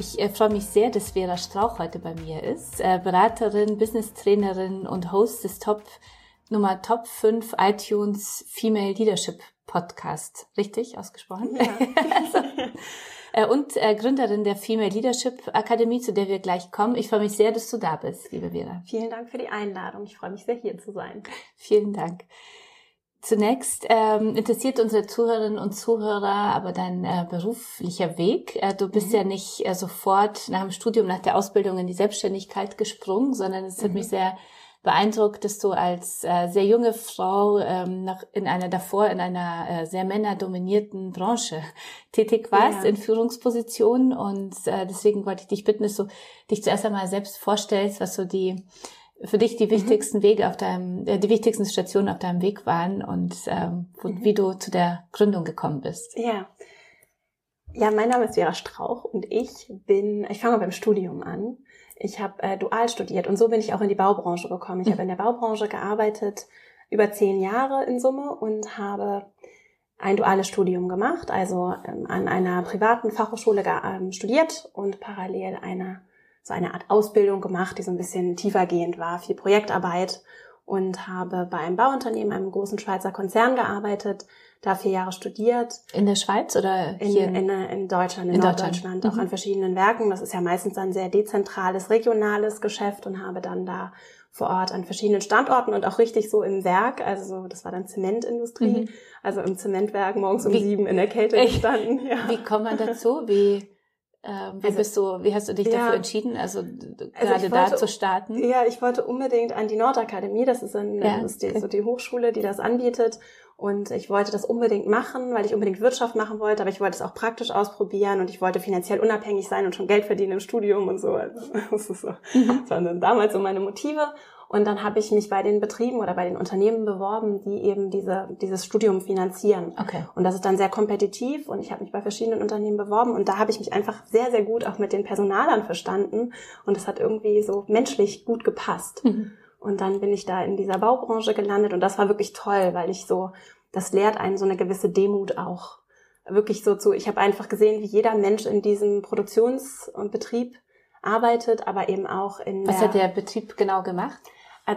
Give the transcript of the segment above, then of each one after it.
Ich äh, freue mich sehr, dass Vera Strauch heute bei mir ist. Äh, Beraterin, Business-Trainerin und Host des Top Nummer Top 5 iTunes Female Leadership Podcast. Richtig ausgesprochen? Ja. also, äh, und äh, Gründerin der Female Leadership Akademie, zu der wir gleich kommen. Ich freue mich sehr, dass du da bist, liebe Vera. Vielen Dank für die Einladung. Ich freue mich sehr, hier zu sein. Vielen Dank. Zunächst ähm, interessiert unsere Zuhörerinnen und Zuhörer aber dein äh, beruflicher Weg. Äh, du bist mhm. ja nicht äh, sofort nach dem Studium, nach der Ausbildung in die Selbstständigkeit gesprungen, sondern es mhm. hat mich sehr beeindruckt, dass du als äh, sehr junge Frau ähm, noch in einer davor in einer äh, sehr männerdominierten Branche tätig warst ja. in Führungspositionen und äh, deswegen wollte ich dich bitten, dass du dich zuerst einmal selbst vorstellst, was so die für dich die mhm. wichtigsten mhm. Wege auf deinem, äh, die wichtigsten Stationen auf deinem Weg waren und ähm, wo, mhm. wie du zu der Gründung gekommen bist. Ja. Ja, mein Name ist Vera Strauch und ich bin, ich fange beim Studium an. Ich habe äh, dual studiert und so bin ich auch in die Baubranche gekommen. Ich mhm. habe in der Baubranche gearbeitet, über zehn Jahre in Summe und habe ein duales Studium gemacht, also ähm, an einer privaten Fachhochschule ähm, studiert und parallel einer so eine Art Ausbildung gemacht, die so ein bisschen tiefergehend war, viel Projektarbeit und habe bei einem Bauunternehmen, einem großen Schweizer Konzern gearbeitet, da vier Jahre studiert. In der Schweiz oder hier? In, in, in Deutschland, in, in Norddeutschland, auch mhm. an verschiedenen Werken. Das ist ja meistens ein sehr dezentrales, regionales Geschäft und habe dann da vor Ort an verschiedenen Standorten und auch richtig so im Werk, also das war dann Zementindustrie, mhm. also im Zementwerk morgens um Wie, sieben in der Kälte gestanden. Ja. Wie kommt man dazu? Wie ähm, wie also, bist du, wie hast du dich ja, dafür entschieden, also, also gerade da zu starten? Ja, ich wollte unbedingt an die Nordakademie, das ist, ein, ja, das ist die, so die Hochschule, die das anbietet. Und ich wollte das unbedingt machen, weil ich unbedingt Wirtschaft machen wollte, aber ich wollte es auch praktisch ausprobieren und ich wollte finanziell unabhängig sein und schon Geld verdienen im Studium und so. Also, das, ist so. Mhm. das waren dann damals so meine Motive. Und dann habe ich mich bei den Betrieben oder bei den Unternehmen beworben, die eben diese, dieses Studium finanzieren. Okay. Und das ist dann sehr kompetitiv und ich habe mich bei verschiedenen Unternehmen beworben und da habe ich mich einfach sehr, sehr gut auch mit den Personalern verstanden und es hat irgendwie so menschlich gut gepasst. Mhm. Und dann bin ich da in dieser Baubranche gelandet und das war wirklich toll, weil ich so, das lehrt einen so eine gewisse Demut auch. Wirklich so zu, ich habe einfach gesehen, wie jeder Mensch in diesem Produktionsbetrieb arbeitet, aber eben auch in Was hat der Betrieb genau gemacht?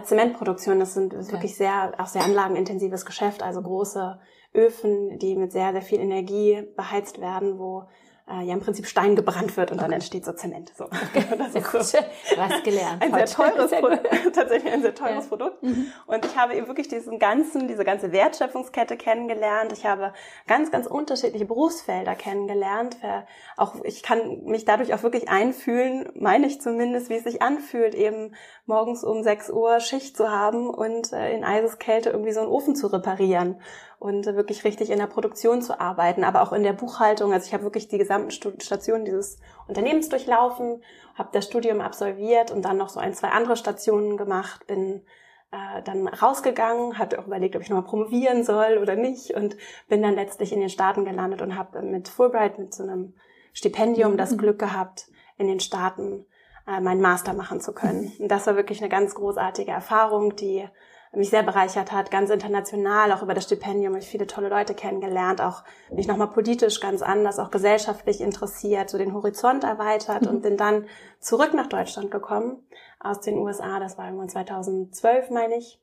Zementproduktion, das sind okay. wirklich sehr, auch sehr anlagenintensives Geschäft, also große Öfen, die mit sehr, sehr viel Energie beheizt werden, wo äh, ja im Prinzip Stein gebrannt wird und okay. dann entsteht so Zement. So. Das ist so was gelernt. Ein sehr teures Produkt, tatsächlich ein sehr teures ja. Produkt. Mhm. Und ich habe eben wirklich diesen ganzen, diese ganze Wertschöpfungskette kennengelernt. Ich habe ganz, ganz unterschiedliche Berufsfelder kennengelernt. Auch ich kann mich dadurch auch wirklich einfühlen, meine ich zumindest, wie es sich anfühlt, eben morgens um 6 Uhr Schicht zu haben und äh, in Eiseskälte irgendwie so einen Ofen zu reparieren und wirklich richtig in der Produktion zu arbeiten, aber auch in der Buchhaltung. Also ich habe wirklich die gesamten Stationen dieses Unternehmens durchlaufen, habe das Studium absolviert und dann noch so ein, zwei andere Stationen gemacht, bin äh, dann rausgegangen, hatte auch überlegt, ob ich nochmal promovieren soll oder nicht und bin dann letztlich in den Staaten gelandet und habe mit Fulbright, mit so einem Stipendium, das mhm. Glück gehabt, in den Staaten äh, meinen Master machen zu können. Und das war wirklich eine ganz großartige Erfahrung, die mich sehr bereichert hat, ganz international, auch über das Stipendium habe ich viele tolle Leute kennengelernt, auch mich nochmal politisch ganz anders, auch gesellschaftlich interessiert, so den Horizont erweitert mhm. und bin dann zurück nach Deutschland gekommen aus den USA, das war irgendwann 2012, meine ich,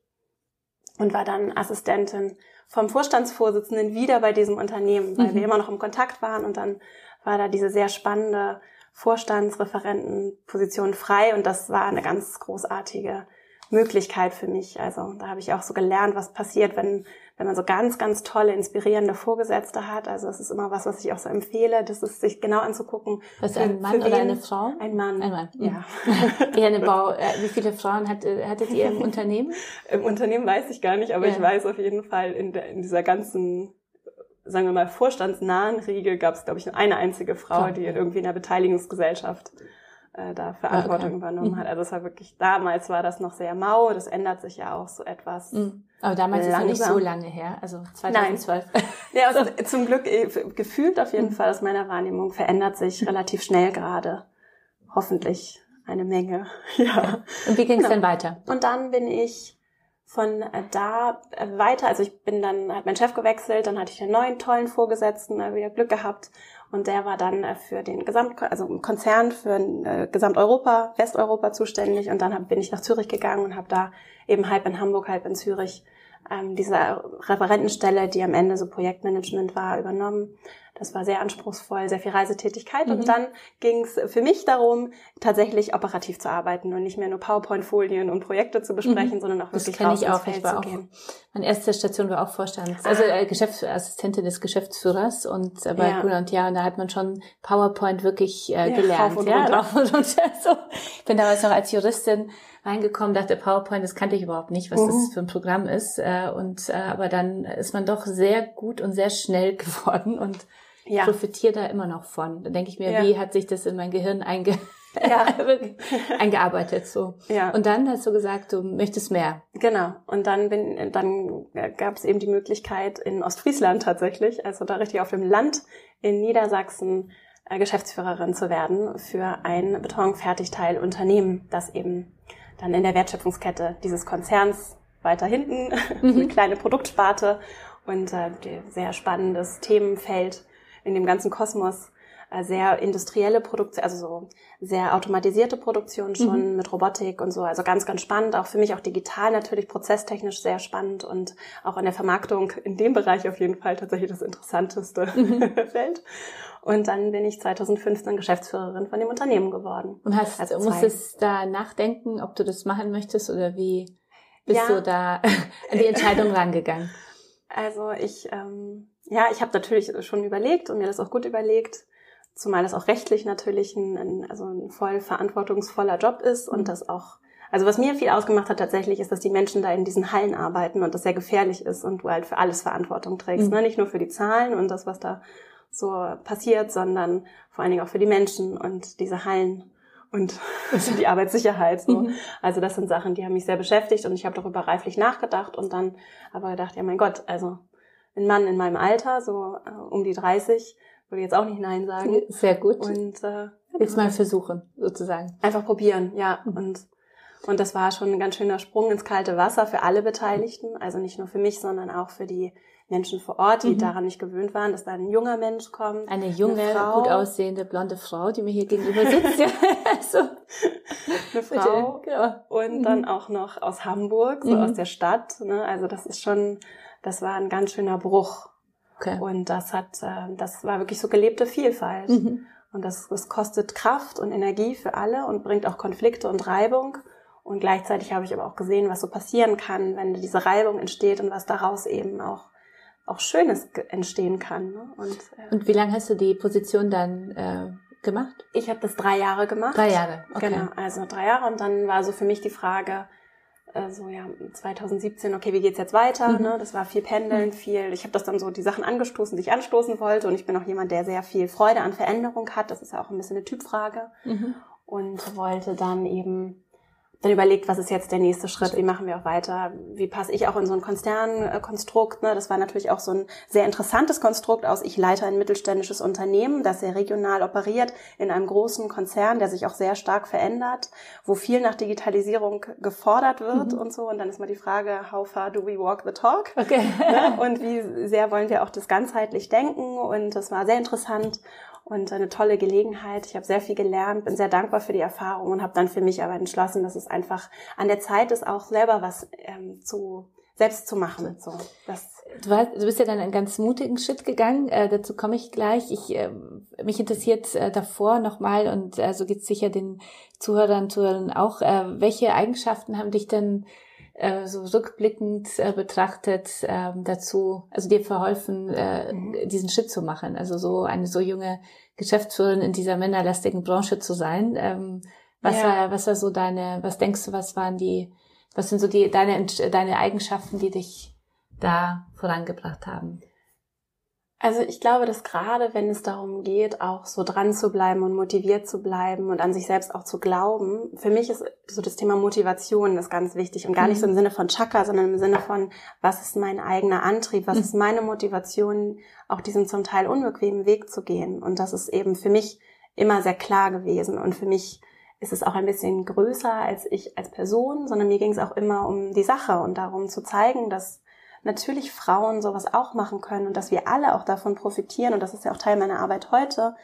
und war dann Assistentin vom Vorstandsvorsitzenden wieder bei diesem Unternehmen, weil mhm. wir immer noch im Kontakt waren und dann war da diese sehr spannende Vorstandsreferentenposition frei und das war eine ganz großartige Möglichkeit für mich. Also da habe ich auch so gelernt, was passiert, wenn, wenn man so ganz, ganz tolle, inspirierende Vorgesetzte hat. Also es ist immer was, was ich auch so empfehle, das ist sich genau anzugucken. Was für, ein Mann oder eine Frau? Ein Mann. Ein Mann. Ja. ja eine Bau, äh, wie viele Frauen hat, äh, hattet ihr im Unternehmen? Im Unternehmen weiß ich gar nicht, aber ja. ich weiß auf jeden Fall in, der, in dieser ganzen sagen wir mal, vorstandsnahen Riege gab es, glaube ich, nur eine einzige Frau, die irgendwie in der Beteiligungsgesellschaft äh, da Verantwortung okay. übernommen mhm. hat. Also es war wirklich, damals war das noch sehr mau, das ändert sich ja auch so etwas. Mhm. Aber damals langsam. ist ja nicht so lange her, also 2012. Nein. ja, also zum Glück äh, gefühlt auf jeden mhm. Fall aus meiner Wahrnehmung verändert sich relativ schnell gerade. Hoffentlich eine Menge. ja. Und wie ging es genau. denn weiter? Und dann bin ich von da weiter, also ich bin dann, hat mein Chef gewechselt, dann hatte ich einen neuen tollen Vorgesetzten, wieder Glück gehabt und der war dann äh, für den Gesamt, also im Konzern für äh, Gesamteuropa, Westeuropa zuständig. Und dann bin ich nach Zürich gegangen und habe da eben halb in Hamburg, halb in Zürich ähm, diese Referentenstelle, die am Ende so Projektmanagement war, übernommen. Das war sehr anspruchsvoll, sehr viel Reisetätigkeit. Mhm. Und dann ging es für mich darum, tatsächlich operativ zu arbeiten und nicht mehr nur PowerPoint-Folien und Projekte zu besprechen, mhm. sondern auch wirklich das raus ich auch. Feld ich war auch, gehen. Meine erste Station war auch Vorstands, also äh, Geschäftsassistentin des Geschäftsführers und äh, bei ja. Und Ja, und da hat man schon PowerPoint wirklich äh, gelernt. Rauf ja, rauf und runter. so. Ich bin damals noch als Juristin reingekommen, dachte PowerPoint, das kannte ich überhaupt nicht, was mhm. das für ein Programm ist. Äh, und äh, aber dann ist man doch sehr gut und sehr schnell geworden und ja. profitiere da immer noch von. Da denke ich mir, ja. wie hat sich das in mein Gehirn einge ja. eingearbeitet so. Ja. Und dann hast du gesagt, du möchtest mehr. Genau. Und dann bin, dann gab es eben die Möglichkeit in Ostfriesland tatsächlich, also da richtig auf dem Land in Niedersachsen äh, Geschäftsführerin zu werden für ein Betonfertigteilunternehmen, das eben dann in der Wertschöpfungskette dieses Konzerns weiter hinten, mhm. eine kleine Produktsparte und äh, sehr spannendes Themenfeld in dem ganzen Kosmos äh, sehr industrielle Produktion, also so sehr automatisierte Produktion schon mhm. mit Robotik und so. Also ganz, ganz spannend. Auch für mich auch digital natürlich, prozesstechnisch sehr spannend und auch in der Vermarktung in dem Bereich auf jeden Fall tatsächlich das interessanteste mhm. Feld. Und dann bin ich 2015 Geschäftsführerin von dem Unternehmen geworden. Und hast, also musstest da nachdenken, ob du das machen möchtest oder wie bist ja. du da an die Entscheidung rangegangen? Also ich, ähm, ja, ich habe natürlich schon überlegt und mir das auch gut überlegt, zumal das auch rechtlich natürlich ein, also ein voll verantwortungsvoller Job ist und mhm. das auch, also was mir viel ausgemacht hat tatsächlich, ist, dass die Menschen da in diesen Hallen arbeiten und das sehr gefährlich ist und du halt für alles Verantwortung trägst, mhm. ne? nicht nur für die Zahlen und das, was da so passiert, sondern vor allen Dingen auch für die Menschen und diese Hallen und die Arbeitssicherheit. So. Mhm. Also das sind Sachen, die haben mich sehr beschäftigt und ich habe darüber reiflich nachgedacht und dann aber gedacht, ja mein Gott, also ein Mann in meinem Alter, so äh, um die 30, würde jetzt auch nicht Nein sagen. Sehr gut. Und äh, jetzt mal versuchen, sozusagen. Einfach probieren, ja. Mhm. Und und das war schon ein ganz schöner Sprung ins kalte Wasser für alle Beteiligten, also nicht nur für mich, sondern auch für die Menschen vor Ort, die mhm. daran nicht gewöhnt waren, dass da ein junger Mensch kommt. Eine junge, eine gut aussehende, blonde Frau, die mir hier gegenüber sitzt. ja. so. Eine Frau. Bitte, genau. Und mhm. dann auch noch aus Hamburg, so mhm. aus der Stadt. Ne? Also das ist schon, das war ein ganz schöner Bruch. Okay. Und das hat, äh, das war wirklich so gelebte Vielfalt. Mhm. Und das, das kostet Kraft und Energie für alle und bringt auch Konflikte und Reibung. Und gleichzeitig habe ich aber auch gesehen, was so passieren kann, wenn diese Reibung entsteht und was daraus eben auch auch Schönes entstehen kann. Ne? Und, äh, und wie lange hast du die Position dann äh, gemacht? Ich habe das drei Jahre gemacht. Drei Jahre, okay. Genau, also drei Jahre und dann war so für mich die Frage, so ja 2017, okay, wie geht's jetzt weiter? Mhm. Ne? Das war viel Pendeln, mhm. viel. Ich habe das dann so die Sachen angestoßen, die ich anstoßen wollte und ich bin auch jemand, der sehr viel Freude an Veränderung hat. Das ist ja auch ein bisschen eine Typfrage mhm. und wollte dann eben dann überlegt, was ist jetzt der nächste Schritt, wie machen wir auch weiter, wie passe ich auch in so ein Konzernkonstrukt. Ne? Das war natürlich auch so ein sehr interessantes Konstrukt aus, ich leite ein mittelständisches Unternehmen, das sehr regional operiert, in einem großen Konzern, der sich auch sehr stark verändert, wo viel nach Digitalisierung gefordert wird mhm. und so. Und dann ist mal die Frage, how far do we walk the talk? Okay. Ne? Und wie sehr wollen wir auch das ganzheitlich denken? Und das war sehr interessant und eine tolle Gelegenheit. Ich habe sehr viel gelernt, bin sehr dankbar für die Erfahrung und habe dann für mich aber entschlossen, dass es einfach an der Zeit ist, auch selber was ähm, zu selbst zu machen. So, das du, warst, du bist ja dann einen ganz mutigen Schritt gegangen. Äh, dazu komme ich gleich. Ich äh, mich interessiert äh, davor nochmal und äh, so geht's sicher den Zuhörern, Zuhörern auch. Äh, welche Eigenschaften haben dich denn äh, so rückblickend äh, betrachtet äh, dazu, also dir verholfen, äh, mhm. diesen Schritt zu machen? Also so eine so junge Geschäftsführerin in dieser männerlastigen Branche zu sein. Ähm, was ja. war, was war so deine, was denkst du, was waren die, was sind so die, deine, deine Eigenschaften, die dich da vorangebracht haben? Also ich glaube, dass gerade wenn es darum geht, auch so dran zu bleiben und motiviert zu bleiben und an sich selbst auch zu glauben, für mich ist so das Thema Motivation das ganz wichtig und gar nicht so im mhm. Sinne von Chakra, sondern im Sinne von, was ist mein eigener Antrieb, was mhm. ist meine Motivation, auch diesen zum Teil unbequemen Weg zu gehen. Und das ist eben für mich immer sehr klar gewesen und für mich ist es auch ein bisschen größer als ich als Person, sondern mir ging es auch immer um die Sache und darum zu zeigen, dass natürlich Frauen sowas auch machen können und dass wir alle auch davon profitieren. Und das ist ja auch Teil meiner Arbeit heute,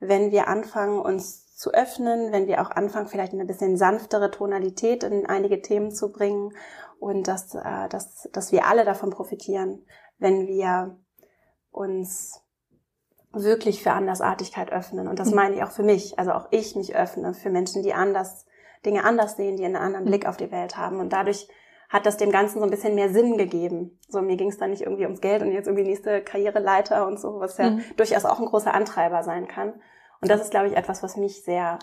wenn wir anfangen, uns zu öffnen, wenn wir auch anfangen, vielleicht eine bisschen sanftere Tonalität in einige Themen zu bringen und dass, äh, dass, dass wir alle davon profitieren, wenn wir uns wirklich für Andersartigkeit öffnen. Und das mhm. meine ich auch für mich. Also auch ich mich öffne für Menschen, die anders, Dinge anders sehen, die einen anderen mhm. Blick auf die Welt haben. Und dadurch hat das dem Ganzen so ein bisschen mehr Sinn gegeben. So, mir ging es dann nicht irgendwie ums Geld und jetzt irgendwie nächste Karriereleiter und so, was ja mhm. durchaus auch ein großer Antreiber sein kann. Und das ist, glaube ich, etwas, was mich sehr,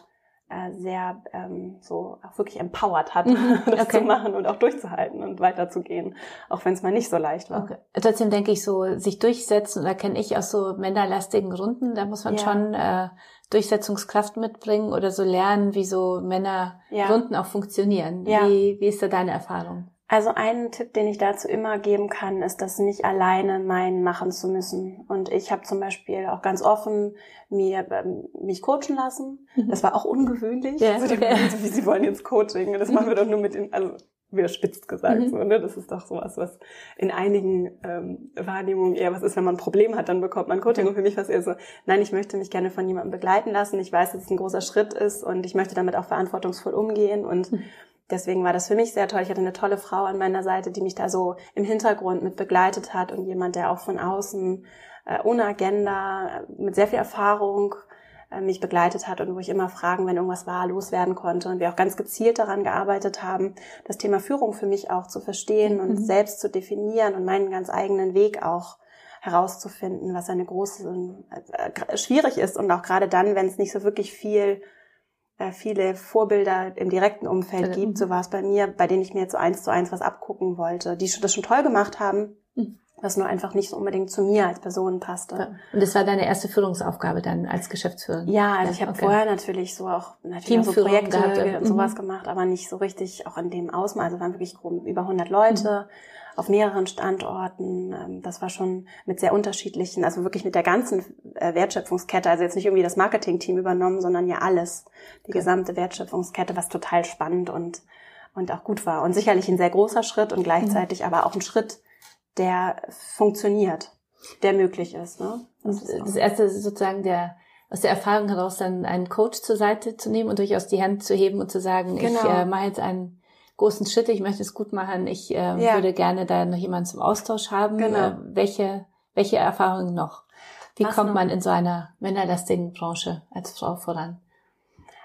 äh, sehr ähm, so auch wirklich empowert hat, mhm. das okay. zu machen und auch durchzuhalten und weiterzugehen, auch wenn es mal nicht so leicht war. Okay. Trotzdem denke ich so, sich durchsetzen, da kenne ich aus so männerlastigen Runden, da muss man ja. schon äh, Durchsetzungskraft mitbringen oder so lernen, wie so Männerrunden ja. auch funktionieren. Ja. Wie, wie ist da deine Erfahrung? Also einen Tipp, den ich dazu immer geben kann, ist, das nicht alleine mein machen zu müssen. Und ich habe zum Beispiel auch ganz offen mir ähm, mich coachen lassen. Mhm. Das war auch ungewöhnlich. Ja, also, okay. wie sie wollen jetzt Coaching. Das machen wir doch nur mit den, also wieder spitzt gesagt, mhm. so, ne? Das ist doch sowas, was in einigen ähm, Wahrnehmungen eher was ist, wenn man ein Problem hat, dann bekommt man Coaching. Und für mich war es eher so, nein, ich möchte mich gerne von jemandem begleiten lassen. Ich weiß, dass es ein großer Schritt ist und ich möchte damit auch verantwortungsvoll umgehen und mhm deswegen war das für mich sehr toll. Ich hatte eine tolle Frau an meiner Seite, die mich da so im Hintergrund mit begleitet hat und jemand, der auch von außen äh, ohne Agenda, mit sehr viel Erfahrung äh, mich begleitet hat und wo ich immer Fragen, wenn irgendwas war, loswerden konnte und wir auch ganz gezielt daran gearbeitet haben, das Thema Führung für mich auch zu verstehen und mhm. selbst zu definieren und meinen ganz eigenen Weg auch herauszufinden, was eine große äh, schwierig ist und auch gerade dann, wenn es nicht so wirklich viel äh, viele Vorbilder im direkten Umfeld gibt. So war es bei mir, bei denen ich mir jetzt so eins zu eins was abgucken wollte, die das schon toll gemacht haben, mhm. was nur einfach nicht so unbedingt zu mir als Person passte. Ja. Und das war deine erste Führungsaufgabe dann als Geschäftsführerin? Ja, also ich habe okay. vorher natürlich so auch natürlich auch so Projekte gehabt, und sowas mhm. gemacht, aber nicht so richtig auch in dem Ausmaß. Also waren wirklich grob über 100 Leute. Mhm auf mehreren Standorten. Ähm, das war schon mit sehr unterschiedlichen, also wirklich mit der ganzen äh, Wertschöpfungskette, also jetzt nicht irgendwie das Marketingteam übernommen, sondern ja alles, die okay. gesamte Wertschöpfungskette, was total spannend und, und auch gut war. Und sicherlich ein sehr großer Schritt und gleichzeitig mhm. aber auch ein Schritt, der funktioniert, der möglich ist. Ne? Das, ist das erste ist sozusagen der aus der Erfahrung heraus dann einen Coach zur Seite zu nehmen und durchaus die Hand zu heben und zu sagen, genau. ich äh, mache jetzt einen großen Schritte, ich möchte es gut machen, ich äh, ja. würde gerne da noch jemanden zum Austausch haben. Genau. Äh, welche, welche Erfahrungen noch? Wie Was kommt noch? man in so einer männerlastigen Branche als Frau voran?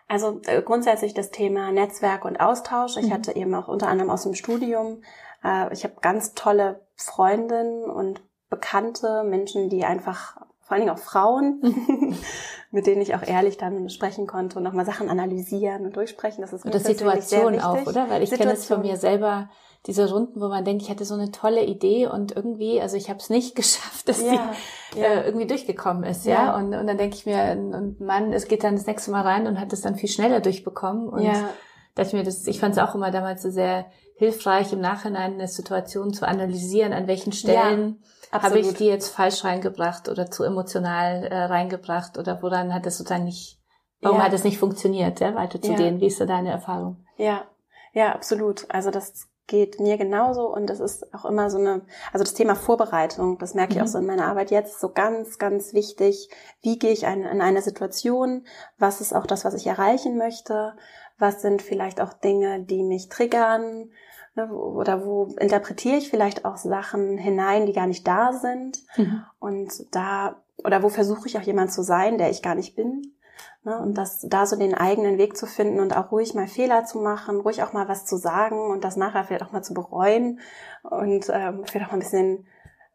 Also äh, grundsätzlich das Thema Netzwerk und Austausch. Ich mhm. hatte eben auch unter anderem aus dem Studium, äh, ich habe ganz tolle Freundinnen und Bekannte, Menschen, die einfach vor allen Dingen auch Frauen, mit denen ich auch ehrlich dann sprechen konnte und nochmal Sachen analysieren und durchsprechen. Das ist und das Situation auch, oder? Weil ich kenne es von mir selber, diese Runden, wo man denkt, ich hatte so eine tolle Idee und irgendwie, also ich habe es nicht geschafft, dass ja, die ja. Äh, irgendwie durchgekommen ist, ja. ja? Und, und dann denke ich mir, und Mann, es geht dann das nächste Mal rein und hat es dann viel schneller durchbekommen. Und ja. Ich mir, das, ich fand es auch immer damals so sehr hilfreich, im Nachhinein eine Situation zu analysieren, an welchen Stellen habe ich die jetzt falsch reingebracht oder zu emotional äh, reingebracht oder woran hat das sozusagen nicht, warum ja. hat es nicht funktioniert, ja, weiterzugehen? Ja. Wie ist so deine Erfahrung? Ja, ja, absolut. Also das geht mir genauso und das ist auch immer so eine, also das Thema Vorbereitung, das merke ich mhm. auch so in meiner Arbeit jetzt, so ganz, ganz wichtig. Wie gehe ich ein, in eine Situation? Was ist auch das, was ich erreichen möchte? Was sind vielleicht auch Dinge, die mich triggern? Ne, oder wo interpretiere ich vielleicht auch Sachen hinein, die gar nicht da sind. Mhm. Und da, oder wo versuche ich auch jemand zu sein, der ich gar nicht bin. Ne, und das, da so den eigenen Weg zu finden und auch ruhig mal Fehler zu machen, ruhig auch mal was zu sagen und das nachher vielleicht auch mal zu bereuen und ähm, vielleicht auch mal ein bisschen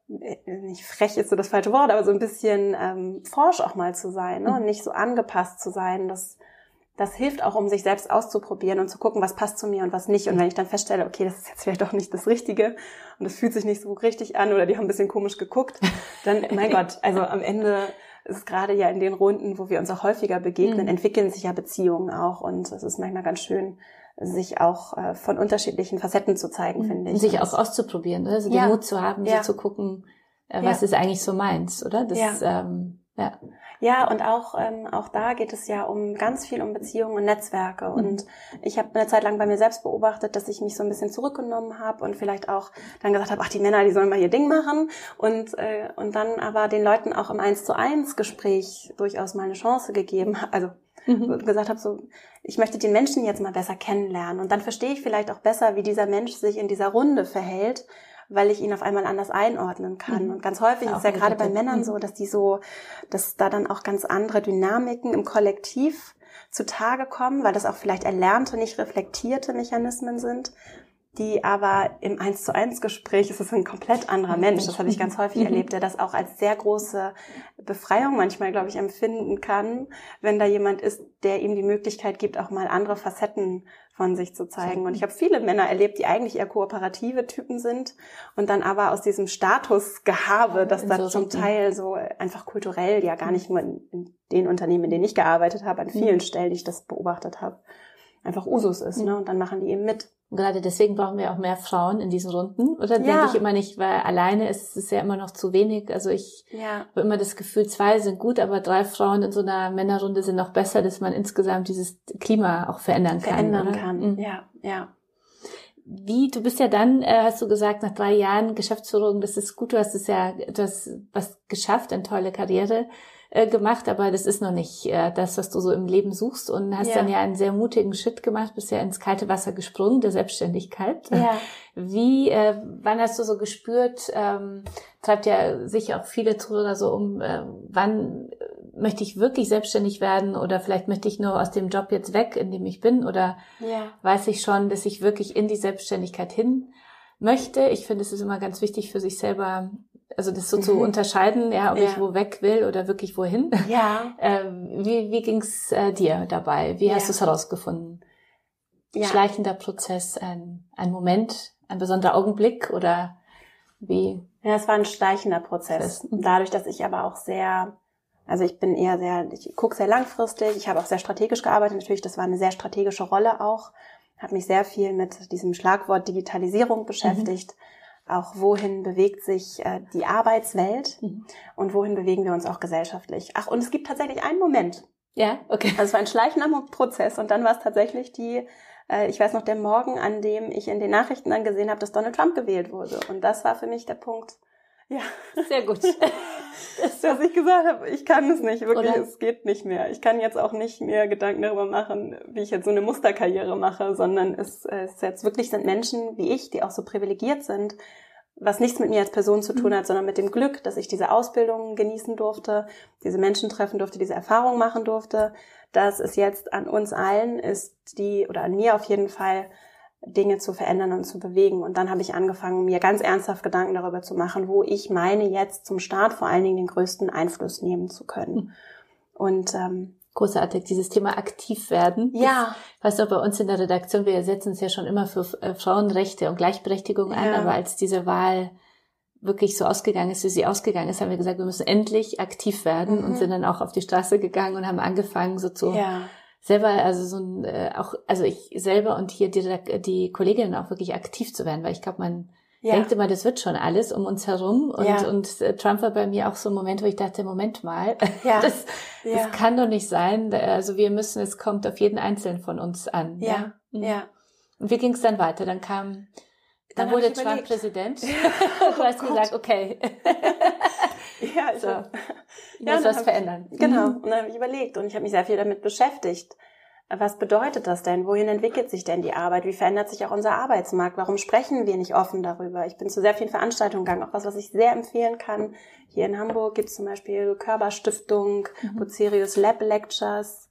äh, nicht frech ist so das falsche Wort, aber so ein bisschen ähm, forsch auch mal zu sein ne? und nicht so angepasst zu sein. Das das hilft auch, um sich selbst auszuprobieren und zu gucken, was passt zu mir und was nicht. Und wenn ich dann feststelle, okay, das ist jetzt vielleicht doch nicht das Richtige und es fühlt sich nicht so richtig an oder die haben ein bisschen komisch geguckt, dann, mein Gott, also am Ende ist gerade ja in den Runden, wo wir uns auch häufiger begegnen, mhm. entwickeln sich ja Beziehungen auch und es ist manchmal ganz schön, sich auch äh, von unterschiedlichen Facetten zu zeigen, mhm. finde ich. Und sich auch auszuprobieren, oder? Also ja. den Mut zu haben, ja. so zu gucken, äh, was ja. ist eigentlich so meins, oder? Das, ja. Ähm, ja. Ja, und auch, ähm, auch da geht es ja um ganz viel um Beziehungen und Netzwerke. Mhm. Und ich habe eine Zeit lang bei mir selbst beobachtet, dass ich mich so ein bisschen zurückgenommen habe und vielleicht auch dann gesagt habe, ach, die Männer, die sollen mal ihr Ding machen. Und, äh, und dann aber den Leuten auch im Eins zu eins Gespräch durchaus mal eine Chance gegeben, also mhm. gesagt habe, so, ich möchte den Menschen jetzt mal besser kennenlernen. Und dann verstehe ich vielleicht auch besser, wie dieser Mensch sich in dieser Runde verhält weil ich ihn auf einmal anders einordnen kann. Mhm. Und ganz häufig ist ja gerade bei Männern so, dass die so, dass da dann auch ganz andere Dynamiken im Kollektiv zutage kommen, weil das auch vielleicht erlernte, nicht reflektierte Mechanismen sind die aber im Eins zu eins Gespräch ist es ein komplett anderer Mensch. Das habe ich ganz häufig mhm. erlebt, der das auch als sehr große Befreiung manchmal, glaube ich, empfinden kann, wenn da jemand ist, der ihm die Möglichkeit gibt, auch mal andere Facetten von sich zu zeigen. Und ich habe viele Männer erlebt, die eigentlich eher kooperative Typen sind und dann aber aus diesem Statusgehabe, das da zum Teil so einfach kulturell ja gar nicht nur in, den Unternehmen, in denen ich gearbeitet habe, an vielen mhm. Stellen, die ich das beobachtet habe, einfach Usus ist. Ne? Und dann machen die eben mit. Und gerade deswegen brauchen wir auch mehr Frauen in diesen Runden. Oder ja. denke ich immer nicht, weil alleine ist es ja immer noch zu wenig. Also ich ja. habe immer das Gefühl, zwei sind gut, aber drei Frauen in so einer Männerrunde sind noch besser, dass man insgesamt dieses Klima auch verändern kann. Verändern oder? kann, mhm. ja, ja. Wie, du bist ja dann, äh, hast du gesagt, nach drei Jahren Geschäftsführung, das ist gut, du hast es ja, du hast was geschafft, eine tolle Karriere äh, gemacht, aber das ist noch nicht äh, das, was du so im Leben suchst und hast ja. dann ja einen sehr mutigen Schritt gemacht, bist ja ins kalte Wasser gesprungen, der Selbstständigkeit. Ja. Wie, äh, wann hast du so gespürt, ähm, treibt ja sicher auch viele Zuhörer so um, äh, wann möchte ich wirklich selbstständig werden oder vielleicht möchte ich nur aus dem Job jetzt weg, in dem ich bin oder ja. weiß ich schon, dass ich wirklich in die Selbstständigkeit hin möchte. Ich finde, es ist immer ganz wichtig für sich selber also das so mhm. zu unterscheiden, ja, ob ja. ich wo weg will oder wirklich wohin. Ja. Ähm, wie wie ging's äh, dir dabei? Wie ja. hast du es herausgefunden? Ja. Schleichender Prozess, ein, ein Moment, ein besonderer Augenblick oder wie? Ja, es war ein schleichender Prozess. Mhm. Dadurch, dass ich aber auch sehr, also ich bin eher sehr, ich gucke sehr langfristig, ich habe auch sehr strategisch gearbeitet. Natürlich, das war eine sehr strategische Rolle auch. Habe mich sehr viel mit diesem Schlagwort Digitalisierung beschäftigt. Mhm auch wohin bewegt sich äh, die Arbeitswelt mhm. und wohin bewegen wir uns auch gesellschaftlich. Ach, und es gibt tatsächlich einen Moment. Ja, okay. Also es war ein schleichender Prozess und dann war es tatsächlich die, äh, ich weiß noch, der Morgen, an dem ich in den Nachrichten dann gesehen habe, dass Donald Trump gewählt wurde. Und das war für mich der Punkt, ja. Sehr gut. Dass ich gesagt habe, ich kann es nicht, wirklich, Oder? es geht nicht mehr. Ich kann jetzt auch nicht mehr Gedanken darüber machen, wie ich jetzt so eine Musterkarriere mache, sondern es, es jetzt wirklich sind Menschen wie ich, die auch so privilegiert sind, was nichts mit mir als Person zu tun mhm. hat, sondern mit dem Glück, dass ich diese Ausbildung genießen durfte, diese Menschen treffen durfte, diese Erfahrung machen durfte, dass es jetzt an uns allen ist, die, oder an mir auf jeden Fall, Dinge zu verändern und zu bewegen. Und dann habe ich angefangen, mir ganz ernsthaft Gedanken darüber zu machen, wo ich meine, jetzt zum Start vor allen Dingen den größten Einfluss nehmen zu können. Mhm. Und ähm, großartig, dieses Thema aktiv werden. Ja. Das, weißt du, bei uns in der Redaktion, wir setzen es ja schon immer für äh, Frauenrechte und Gleichberechtigung ein, aber als diese Wahl wirklich so ausgegangen ist, wie sie ausgegangen ist, haben wir gesagt, wir müssen endlich aktiv werden mhm. und sind dann auch auf die Straße gegangen und haben angefangen, so zu ja selber, also so ein, äh, auch, also ich selber und hier die, die Kolleginnen auch wirklich aktiv zu werden, weil ich glaube, man ja. denkt immer, das wird schon alles um uns herum. Und, ja. und äh, Trump war bei mir auch so ein Moment, wo ich dachte, Moment mal, ja. das, das kann doch nicht sein. Also wir müssen, es kommt auf jeden Einzelnen von uns an. Ja, ja. ja. Und wie ging es dann weiter? Dann kam, dann, dann wurde Trump Präsident. du hast oh gesagt, okay. ja, ich so. Ich muss was verändern. Ich, genau. Mhm. Und dann habe ich überlegt und ich habe mich sehr viel damit beschäftigt. Was bedeutet das denn? Wohin entwickelt sich denn die Arbeit? Wie verändert sich auch unser Arbeitsmarkt? Warum sprechen wir nicht offen darüber? Ich bin zu sehr vielen Veranstaltungen gegangen, auch was, was ich sehr empfehlen kann. Hier in Hamburg gibt es zum Beispiel Körperstiftung, mhm. Bucerius Lab Lectures,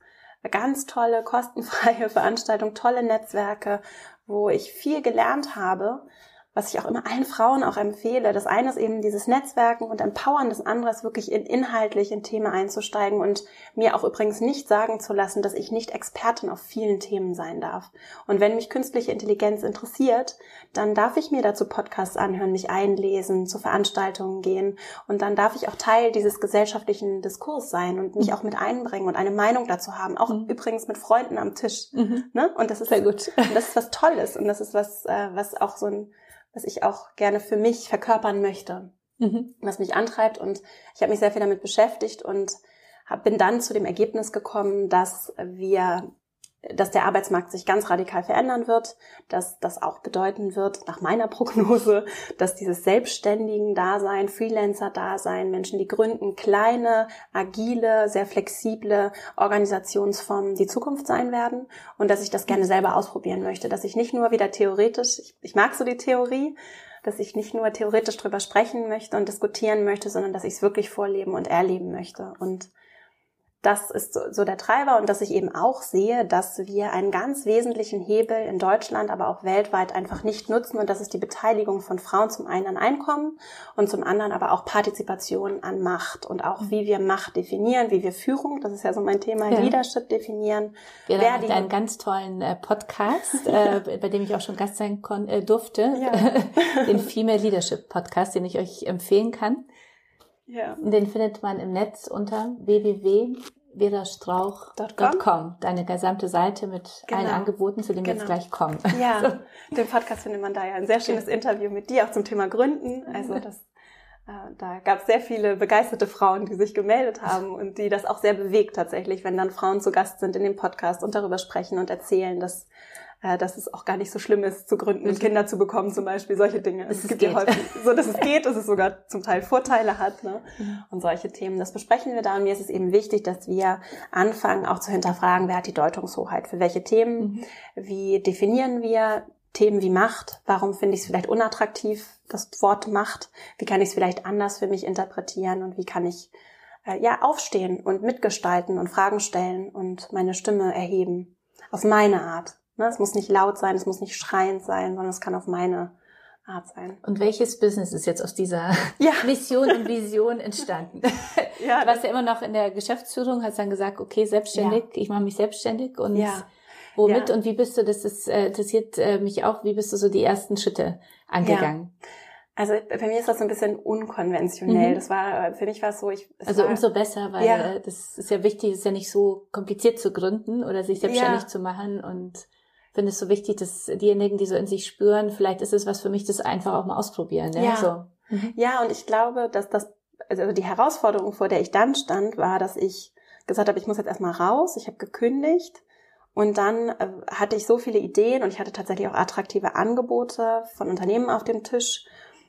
ganz tolle, kostenfreie Veranstaltungen, tolle Netzwerke, wo ich viel gelernt habe was ich auch immer allen Frauen auch empfehle. Das eine ist eben dieses Netzwerken und Empowern, das andere ist wirklich in, inhaltlich in Themen einzusteigen und mir auch übrigens nicht sagen zu lassen, dass ich nicht Expertin auf vielen Themen sein darf. Und wenn mich künstliche Intelligenz interessiert, dann darf ich mir dazu Podcasts anhören, mich einlesen, zu Veranstaltungen gehen und dann darf ich auch Teil dieses gesellschaftlichen Diskurs sein und mich auch mit einbringen und eine Meinung dazu haben, auch mhm. übrigens mit Freunden am Tisch. Mhm. Ne? Und das ist sehr gut. Das ist was Tolles und das ist was, äh, was auch so ein was ich auch gerne für mich verkörpern möchte, mhm. was mich antreibt. Und ich habe mich sehr viel damit beschäftigt und hab, bin dann zu dem Ergebnis gekommen, dass wir dass der Arbeitsmarkt sich ganz radikal verändern wird, dass das auch bedeuten wird, nach meiner Prognose, dass dieses selbstständigen Dasein, Freelancer-Dasein, Menschen, die gründen, kleine, agile, sehr flexible Organisationsformen die Zukunft sein werden und dass ich das gerne selber ausprobieren möchte, dass ich nicht nur wieder theoretisch, ich, ich mag so die Theorie, dass ich nicht nur theoretisch drüber sprechen möchte und diskutieren möchte, sondern dass ich es wirklich vorleben und erleben möchte. Und das ist so, der Treiber und dass ich eben auch sehe, dass wir einen ganz wesentlichen Hebel in Deutschland, aber auch weltweit einfach nicht nutzen und das ist die Beteiligung von Frauen zum einen an Einkommen und zum anderen aber auch Partizipation an Macht und auch wie wir Macht definieren, wie wir Führung, das ist ja so mein Thema, ja. Leadership definieren. Wir ja, haben einen ganz tollen äh, Podcast, äh, bei dem ich auch schon Gast sein äh, durfte, ja. den Female Leadership Podcast, den ich euch empfehlen kann. Ja. Den findet man im Netz unter www.verastrauch.com. Deine gesamte Seite mit genau. allen Angeboten, zu denen genau. wir jetzt gleich kommen. Ja, so. den Podcast findet man da ja. Ein sehr schönes okay. Interview mit dir, auch zum Thema Gründen. Also das äh, da gab es sehr viele begeisterte Frauen, die sich gemeldet haben und die das auch sehr bewegt tatsächlich, wenn dann Frauen zu Gast sind in dem Podcast und darüber sprechen und erzählen, dass dass es auch gar nicht so schlimm ist, zu gründen und mhm. Kinder zu bekommen zum Beispiel, solche Dinge. Also es gibt ja häufig so, dass es geht, dass es sogar zum Teil Vorteile hat ne? Mhm. und solche Themen. Das besprechen wir da und mir ist es eben wichtig, dass wir anfangen auch zu hinterfragen, wer hat die Deutungshoheit für welche Themen, mhm. wie definieren wir Themen wie Macht, warum finde ich es vielleicht unattraktiv, das Wort Macht, wie kann ich es vielleicht anders für mich interpretieren und wie kann ich äh, ja aufstehen und mitgestalten und Fragen stellen und meine Stimme erheben auf meine Art. Ne? Es muss nicht laut sein, es muss nicht schreiend sein, sondern es kann auf meine Art sein. Und welches Business ist jetzt aus dieser ja. Mission und Vision entstanden? ja, du warst ja immer noch in der Geschäftsführung, hast dann gesagt, okay, selbstständig, ja. ich mache mich selbstständig und ja. womit ja. und wie bist du, das ist, äh, interessiert äh, mich auch, wie bist du so die ersten Schritte angegangen? Ja. Also bei mir ist das so ein bisschen unkonventionell. Mhm. Das war für mich war es so, ich also war, umso besser, weil ja. das ist ja wichtig, es ist ja nicht so kompliziert zu gründen oder sich selbstständig ja. zu machen und finde es so wichtig, dass diejenigen, die so in sich spüren, vielleicht ist es was für mich, das einfach auch mal ausprobieren. Ne? Ja. So. Mhm. ja, und ich glaube, dass das, also die Herausforderung, vor der ich dann stand, war, dass ich gesagt habe, ich muss jetzt erstmal raus, ich habe gekündigt. Und dann äh, hatte ich so viele Ideen und ich hatte tatsächlich auch attraktive Angebote von Unternehmen auf dem Tisch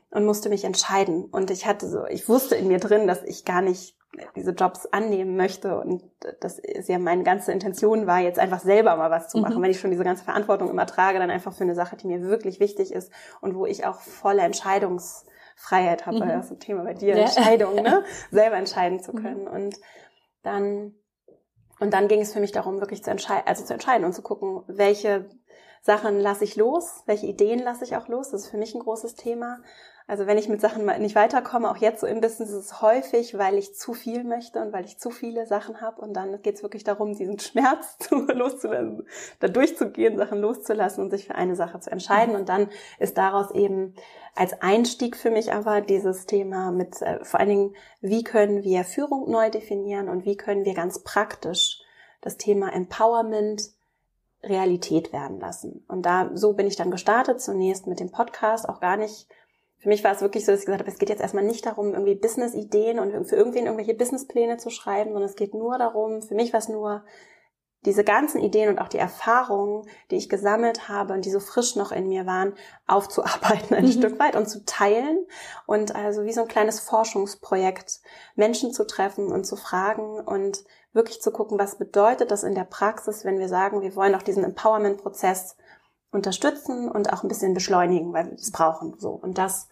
und musste mich entscheiden. Und ich hatte so, ich wusste in mir drin, dass ich gar nicht diese Jobs annehmen möchte und das ist ja meine ganze Intention war, jetzt einfach selber mal was zu machen. Mhm. Wenn ich schon diese ganze Verantwortung immer trage, dann einfach für eine Sache, die mir wirklich wichtig ist und wo ich auch volle Entscheidungsfreiheit habe, mhm. das ist ein Thema bei dir, ja. Entscheidung, ne? selber entscheiden zu mhm. können. Mhm. Und dann und dann ging es für mich darum, wirklich zu entscheiden, also zu entscheiden und zu gucken, welche Sachen lasse ich los, welche Ideen lasse ich auch los. Das ist für mich ein großes Thema. Also wenn ich mit Sachen nicht weiterkomme, auch jetzt so im Business ist es häufig, weil ich zu viel möchte und weil ich zu viele Sachen habe. Und dann geht es wirklich darum, diesen Schmerz zu, loszulassen, da durchzugehen, Sachen loszulassen und sich für eine Sache zu entscheiden. Und dann ist daraus eben als Einstieg für mich aber dieses Thema mit äh, vor allen Dingen, wie können wir Führung neu definieren und wie können wir ganz praktisch das Thema Empowerment Realität werden lassen. Und da, so bin ich dann gestartet, zunächst mit dem Podcast, auch gar nicht für mich war es wirklich so, dass ich gesagt habe, es geht jetzt erstmal nicht darum, irgendwie Business-Ideen und für irgendwen irgendwelche Businesspläne zu schreiben, sondern es geht nur darum, für mich war es nur, diese ganzen Ideen und auch die Erfahrungen, die ich gesammelt habe und die so frisch noch in mir waren, aufzuarbeiten ein mhm. Stück weit und zu teilen und also wie so ein kleines Forschungsprojekt Menschen zu treffen und zu fragen und wirklich zu gucken, was bedeutet das in der Praxis, wenn wir sagen, wir wollen auch diesen Empowerment-Prozess unterstützen und auch ein bisschen beschleunigen, weil wir es brauchen. So und das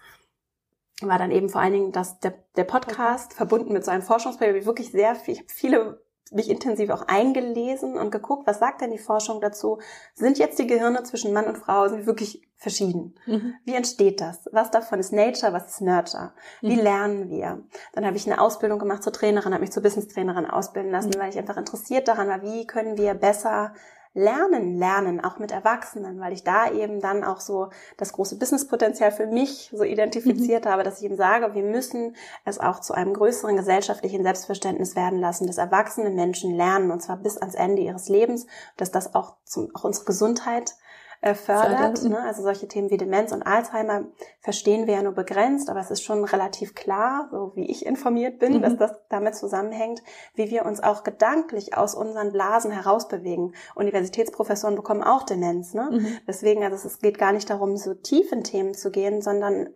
war dann eben vor allen Dingen das der, der Podcast verbunden mit so einem Forschungsprojekt, wie wirklich sehr viel, viele mich intensiv auch eingelesen und geguckt, was sagt denn die Forschung dazu? Sind jetzt die Gehirne zwischen Mann und Frau sind wirklich verschieden? Mhm. Wie entsteht das? Was davon ist Nature, was ist Nurture? Wie mhm. lernen wir? Dann habe ich eine Ausbildung gemacht zur Trainerin, habe mich zur Business-Trainerin ausbilden lassen, mhm. weil ich einfach interessiert daran war, wie können wir besser lernen, lernen, auch mit Erwachsenen, weil ich da eben dann auch so das große Businesspotenzial für mich so identifiziert mhm. habe, dass ich eben sage, wir müssen es auch zu einem größeren gesellschaftlichen Selbstverständnis werden lassen, dass erwachsene Menschen lernen und zwar bis ans Ende ihres Lebens, dass das auch, zum, auch unsere Gesundheit äh, fördert. Ne? Also solche Themen wie Demenz und Alzheimer verstehen wir ja nur begrenzt, aber es ist schon relativ klar, so wie ich informiert bin, mhm. dass das damit zusammenhängt, wie wir uns auch gedanklich aus unseren Blasen herausbewegen. Universitätsprofessoren bekommen auch Demenz. Ne? Mhm. Deswegen, also es geht gar nicht darum, so tief in Themen zu gehen, sondern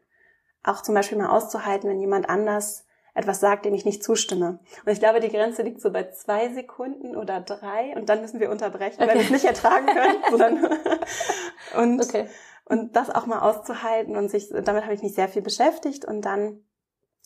auch zum Beispiel mal auszuhalten, wenn jemand anders etwas sagt, dem ich nicht zustimme. Und ich glaube, die Grenze liegt so bei zwei Sekunden oder drei und dann müssen wir unterbrechen, okay. weil wir es nicht ertragen können. und, okay. und das auch mal auszuhalten und sich, damit habe ich mich sehr viel beschäftigt und dann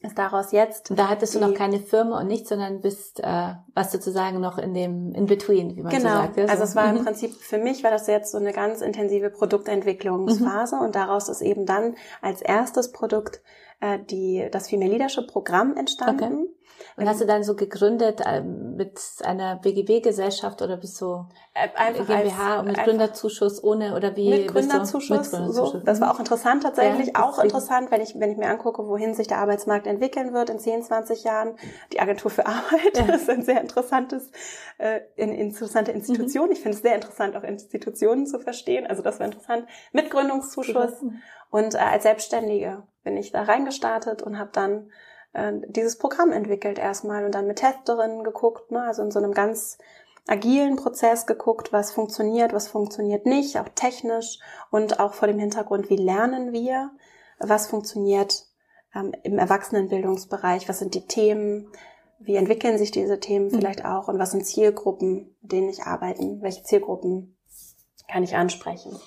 ist daraus jetzt. Da hattest du noch keine Firma und nichts, sondern bist, äh, was sozusagen noch in dem in between, wie man genau. so sagt. Genau. Also es war im mhm. Prinzip für mich war das jetzt so eine ganz intensive Produktentwicklungsphase mhm. und daraus ist eben dann als erstes Produkt äh, die, das Female Leadership Programm entstanden. Okay. Und hast du dann so gegründet äh, mit einer BGB-Gesellschaft oder bist du äh, einfach GmbH und mit Gründerzuschuss ohne oder wie? Mit Gründerzuschuss. Mit Gründerzuschuss. So. Das war auch interessant tatsächlich. Ja, auch interessant, wenn ich, wenn ich mir angucke, wohin sich der Arbeitsmarkt entwickeln wird in 10, 20 Jahren. Die Agentur für Arbeit ja. ist ein sehr interessantes, äh, eine interessante Institution. Mhm. Ich finde es sehr interessant, auch Institutionen zu verstehen. Also das war interessant. Mit Gründungszuschuss. Mhm. Und äh, als Selbstständige bin ich da reingestartet und habe dann äh, dieses Programm entwickelt erstmal und dann mit Testerinnen geguckt, ne, also in so einem ganz agilen Prozess geguckt, was funktioniert, was funktioniert nicht, auch technisch und auch vor dem Hintergrund, wie lernen wir, was funktioniert ähm, im Erwachsenenbildungsbereich, was sind die Themen, wie entwickeln sich diese Themen mhm. vielleicht auch und was sind Zielgruppen, mit denen ich arbeiten, welche Zielgruppen kann ich ansprechen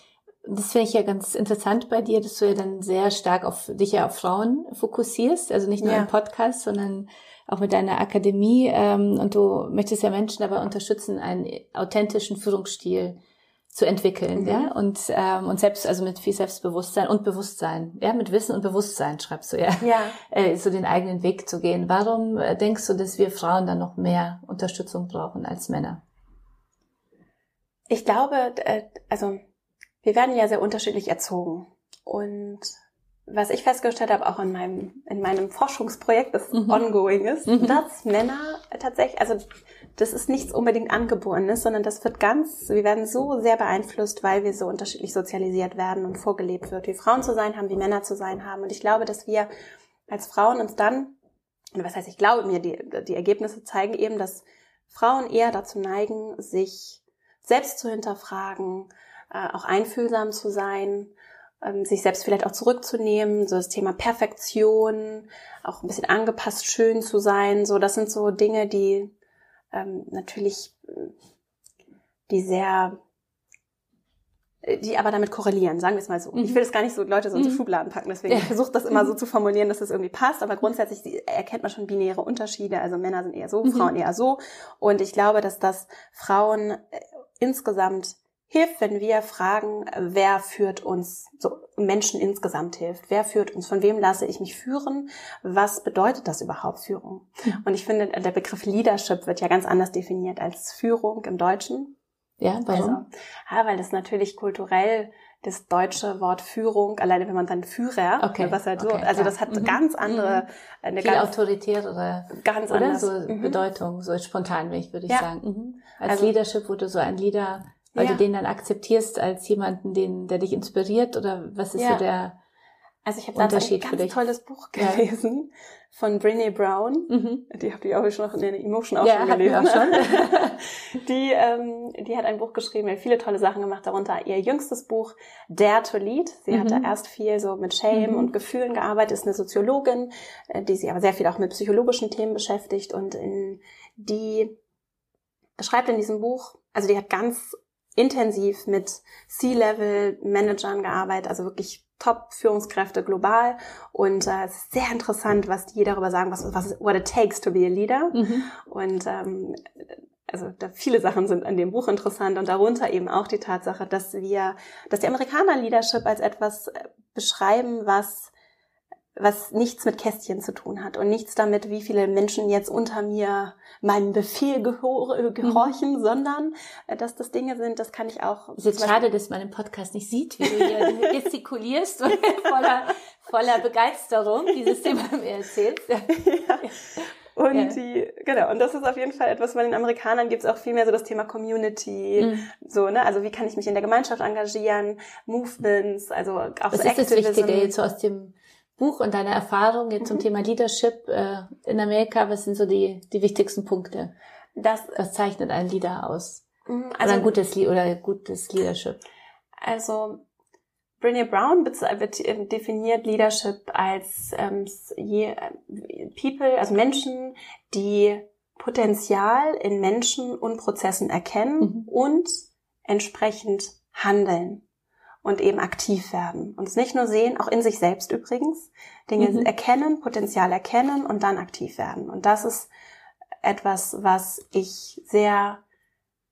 das finde ich ja ganz interessant bei dir, dass du ja dann sehr stark auf dich ja auf Frauen fokussierst, also nicht nur ja. im Podcast, sondern auch mit deiner Akademie. Ähm, und du möchtest ja Menschen dabei unterstützen, einen authentischen Führungsstil zu entwickeln, mhm. ja, und ähm, und selbst also mit viel Selbstbewusstsein und Bewusstsein, ja, mit Wissen und Bewusstsein schreibst du ja, ja. Äh, so den eigenen Weg zu gehen. Warum äh, denkst du, dass wir Frauen dann noch mehr Unterstützung brauchen als Männer? Ich glaube, äh, also wir werden ja sehr unterschiedlich erzogen. Und was ich festgestellt habe, auch in meinem, in meinem Forschungsprojekt, das mhm. ongoing ist, mhm. dass Männer tatsächlich, also das ist nichts unbedingt angeborenes, sondern das wird ganz, wir werden so sehr beeinflusst, weil wir so unterschiedlich sozialisiert werden und vorgelebt wird, wie Frauen zu sein haben, wie Männer zu sein haben. Und ich glaube, dass wir als Frauen uns dann, und was heißt, ich glaube mir, die, die Ergebnisse zeigen eben, dass Frauen eher dazu neigen, sich selbst zu hinterfragen, äh, auch einfühlsam zu sein, ähm, sich selbst vielleicht auch zurückzunehmen, so das Thema Perfektion, auch ein bisschen angepasst schön zu sein, so das sind so Dinge, die ähm, natürlich, die sehr die aber damit korrelieren, sagen wir es mal so. Mhm. Ich will es gar nicht so Leute so in so mhm. Schubladen packen, deswegen ja. ich versuche das immer so zu formulieren, dass es das irgendwie passt, aber grundsätzlich erkennt man schon binäre Unterschiede, also Männer sind eher so, mhm. Frauen eher so und ich glaube, dass das Frauen äh, insgesamt hilft, wenn wir fragen, wer führt uns, so Menschen insgesamt hilft, wer führt uns, von wem lasse ich mich führen, was bedeutet das überhaupt Führung? Mhm. Und ich finde, der Begriff Leadership wird ja ganz anders definiert als Führung im Deutschen. Ja, warum? Also, ja, weil das natürlich kulturell das deutsche Wort Führung, alleine wenn man dann Führer, okay. was halt so, okay, also das hat mhm. ganz andere, mhm. eine Viel ganz autoritäre, ganz oder anders. so mhm. Bedeutung, so spontan, würde ich ja. sagen. Mhm. Als also, Leadership wurde so ein Leader weil ja. du den dann akzeptierst als jemanden, den, der dich inspiriert oder was ist ja. so der also ich habe Unterschied ein ganz tolles Buch gelesen ja. von Brené Brown. Mhm. Die habe ich auch schon noch in der Emotion auch ja, schon gelesen. Auch schon. die, ähm, die hat ein Buch geschrieben, hat viele tolle Sachen gemacht, darunter ihr jüngstes Buch Dare to Lead. Sie mhm. hat da erst viel so mit Shame mhm. und Gefühlen gearbeitet, ist eine Soziologin, äh, die sich aber sehr viel auch mit psychologischen Themen beschäftigt und in die beschreibt in diesem Buch, also die hat ganz intensiv mit C-Level-Managern gearbeitet, also wirklich Top-Führungskräfte global. Und äh, es ist sehr interessant, was die darüber sagen, was, was what it takes to be a leader. Mhm. Und ähm, also da viele Sachen sind an dem Buch interessant und darunter eben auch die Tatsache, dass wir, dass die Amerikaner Leadership als etwas äh, beschreiben, was was nichts mit Kästchen zu tun hat und nichts damit, wie viele Menschen jetzt unter mir meinem Befehl äh, gehorchen, mhm. sondern äh, dass das Dinge sind, das kann ich auch. Es ist schade, dass man im Podcast nicht sieht, wie du hier gestikulierst voller, voller Begeisterung dieses Thema mir erzählst. Ja. Und ja. die, genau, und das ist auf jeden Fall etwas, bei den Amerikanern gibt es auch viel mehr so das Thema Community, mhm. so, ne, also wie kann ich mich in der Gemeinschaft engagieren, Movements, also auch Was so ist das Wichtige jetzt so aus dem Buch und deiner Erfahrung jetzt mhm. zum Thema Leadership äh, in Amerika? Was sind so die, die wichtigsten Punkte? Das, Was zeichnet ein Leader aus? Mhm, also, oder ein gutes, oder gutes Leadership? Also, Brené Brown äh, definiert Leadership als ähm, äh, People, also Menschen, die Potenzial in Menschen und Prozessen erkennen mhm. und entsprechend handeln und eben aktiv werden. Und es nicht nur sehen, auch in sich selbst übrigens, Dinge mhm. erkennen, Potenzial erkennen und dann aktiv werden. Und das ist etwas, was ich sehr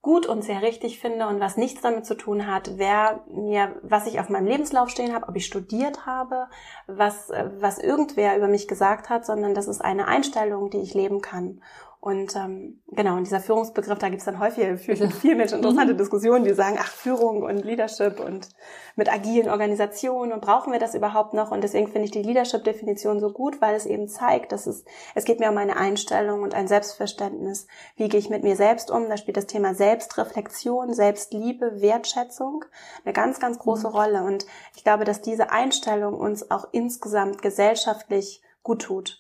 gut und sehr richtig finde und was nichts damit zu tun hat, wer mir, was ich auf meinem Lebenslauf stehen habe, ob ich studiert habe, was, was irgendwer über mich gesagt hat, sondern das ist eine Einstellung, die ich leben kann. Und ähm, genau, und dieser Führungsbegriff, da gibt es dann häufig für viele Menschen interessante mhm. Diskussionen, die sagen, ach, Führung und Leadership und mit agilen Organisationen und brauchen wir das überhaupt noch? Und deswegen finde ich die Leadership-Definition so gut, weil es eben zeigt, dass es, es geht mir um eine Einstellung und ein Selbstverständnis. Wie gehe ich mit mir selbst um? Da spielt das Thema Selbstreflexion, Selbstliebe, Wertschätzung eine ganz, ganz große mhm. Rolle. Und ich glaube, dass diese Einstellung uns auch insgesamt gesellschaftlich gut tut.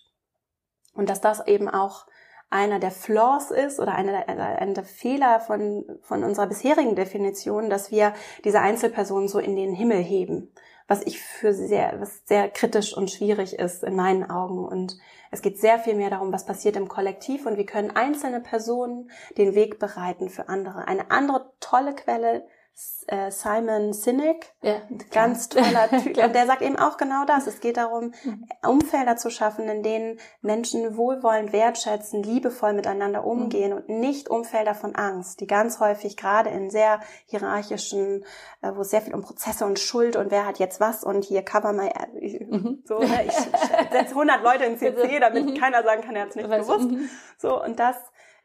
Und dass das eben auch einer der Flaws ist oder einer der, einer der Fehler von, von unserer bisherigen Definition, dass wir diese Einzelpersonen so in den Himmel heben, was ich für sehr, was sehr kritisch und schwierig ist in meinen Augen. Und es geht sehr viel mehr darum, was passiert im Kollektiv und wie können einzelne Personen den Weg bereiten für andere. Eine andere tolle Quelle Simon Sinek, ja, ganz toller Typ. Und der sagt eben auch genau das. Es geht darum, mhm. Umfelder zu schaffen, in denen Menschen wohlwollend wertschätzen, liebevoll miteinander mhm. umgehen und nicht Umfelder von Angst, die ganz häufig gerade in sehr hierarchischen, äh, wo es sehr viel um Prozesse und Schuld und wer hat jetzt was und hier cover my, mhm. so, ne, ich, setze 100 Leute in CC, damit mhm. keiner sagen kann, er hat es nicht gewusst. So, und das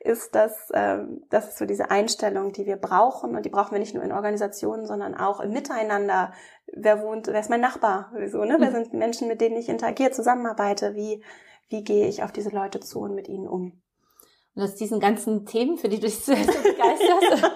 ist, dass ähm, das ist so diese Einstellung, die wir brauchen und die brauchen wir nicht nur in Organisationen, sondern auch im Miteinander. Wer wohnt, wer ist mein Nachbar? Wieso, ne? Wer mhm. sind Menschen, mit denen ich interagiere, zusammenarbeite? Wie, wie gehe ich auf diese Leute zu und mit ihnen um? Und aus diesen ganzen Themen, für die du dich so begeisterst,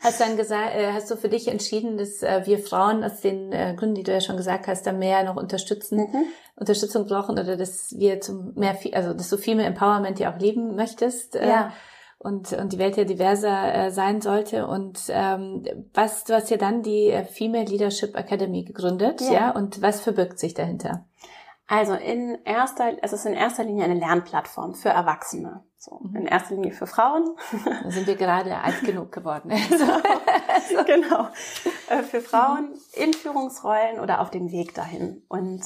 hast dann gesagt, äh, hast du für dich entschieden, dass äh, wir Frauen aus den äh, Gründen, die du ja schon gesagt hast, da mehr noch unterstützen, mhm. Unterstützung brauchen oder dass wir zum mehr, also dass du viel mehr Empowerment ja auch leben möchtest. Ja. Und, und die Welt ja diverser sein sollte. Und ähm, was, du hast ja dann die Female Leadership Academy gegründet, ja. ja? Und was verbirgt sich dahinter? Also in erster, es ist in erster Linie eine Lernplattform für Erwachsene. So, mhm. in erster Linie für Frauen. Da sind wir gerade alt genug geworden. genau. Äh, für Frauen in Führungsrollen oder auf dem Weg dahin. Und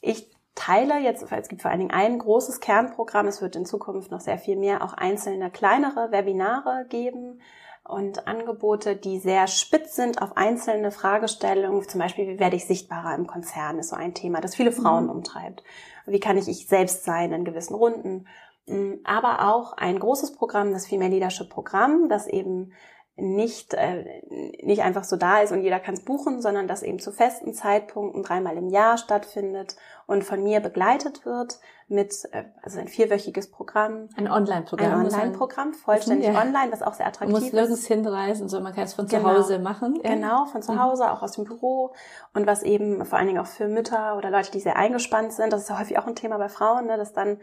ich teile jetzt, es gibt vor allen Dingen ein großes Kernprogramm. Es wird in Zukunft noch sehr viel mehr auch einzelne kleinere Webinare geben und Angebote, die sehr spitz sind auf einzelne Fragestellungen. Zum Beispiel, wie werde ich sichtbarer im Konzern, ist so ein Thema, das viele Frauen mhm. umtreibt. Wie kann ich ich selbst sein in gewissen Runden? Mm, aber auch ein großes Programm, das Female Leadership Programm, das eben nicht, äh, nicht einfach so da ist und jeder kann es buchen, sondern das eben zu festen Zeitpunkten dreimal im Jahr stattfindet und von mir begleitet wird mit, äh, also ein vierwöchiges Programm. Ein Online-Programm. Ein Online-Programm, vollständig ja. online, was auch sehr attraktiv ist. Man muss nirgends hinreisen, sondern man kann es von genau. zu Hause machen. Genau, von zu mhm. Hause, auch aus dem Büro und was eben vor allen Dingen auch für Mütter oder Leute, die sehr eingespannt sind, das ist ja häufig auch ein Thema bei Frauen, ne, dass dann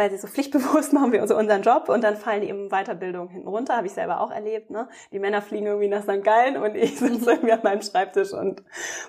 weil sie so pflichtbewusst machen wir unseren Job und dann fallen die eben Weiterbildung hinten runter, habe ich selber auch erlebt. Ne? Die Männer fliegen irgendwie nach St. Gallen und ich sitze irgendwie an meinem Schreibtisch und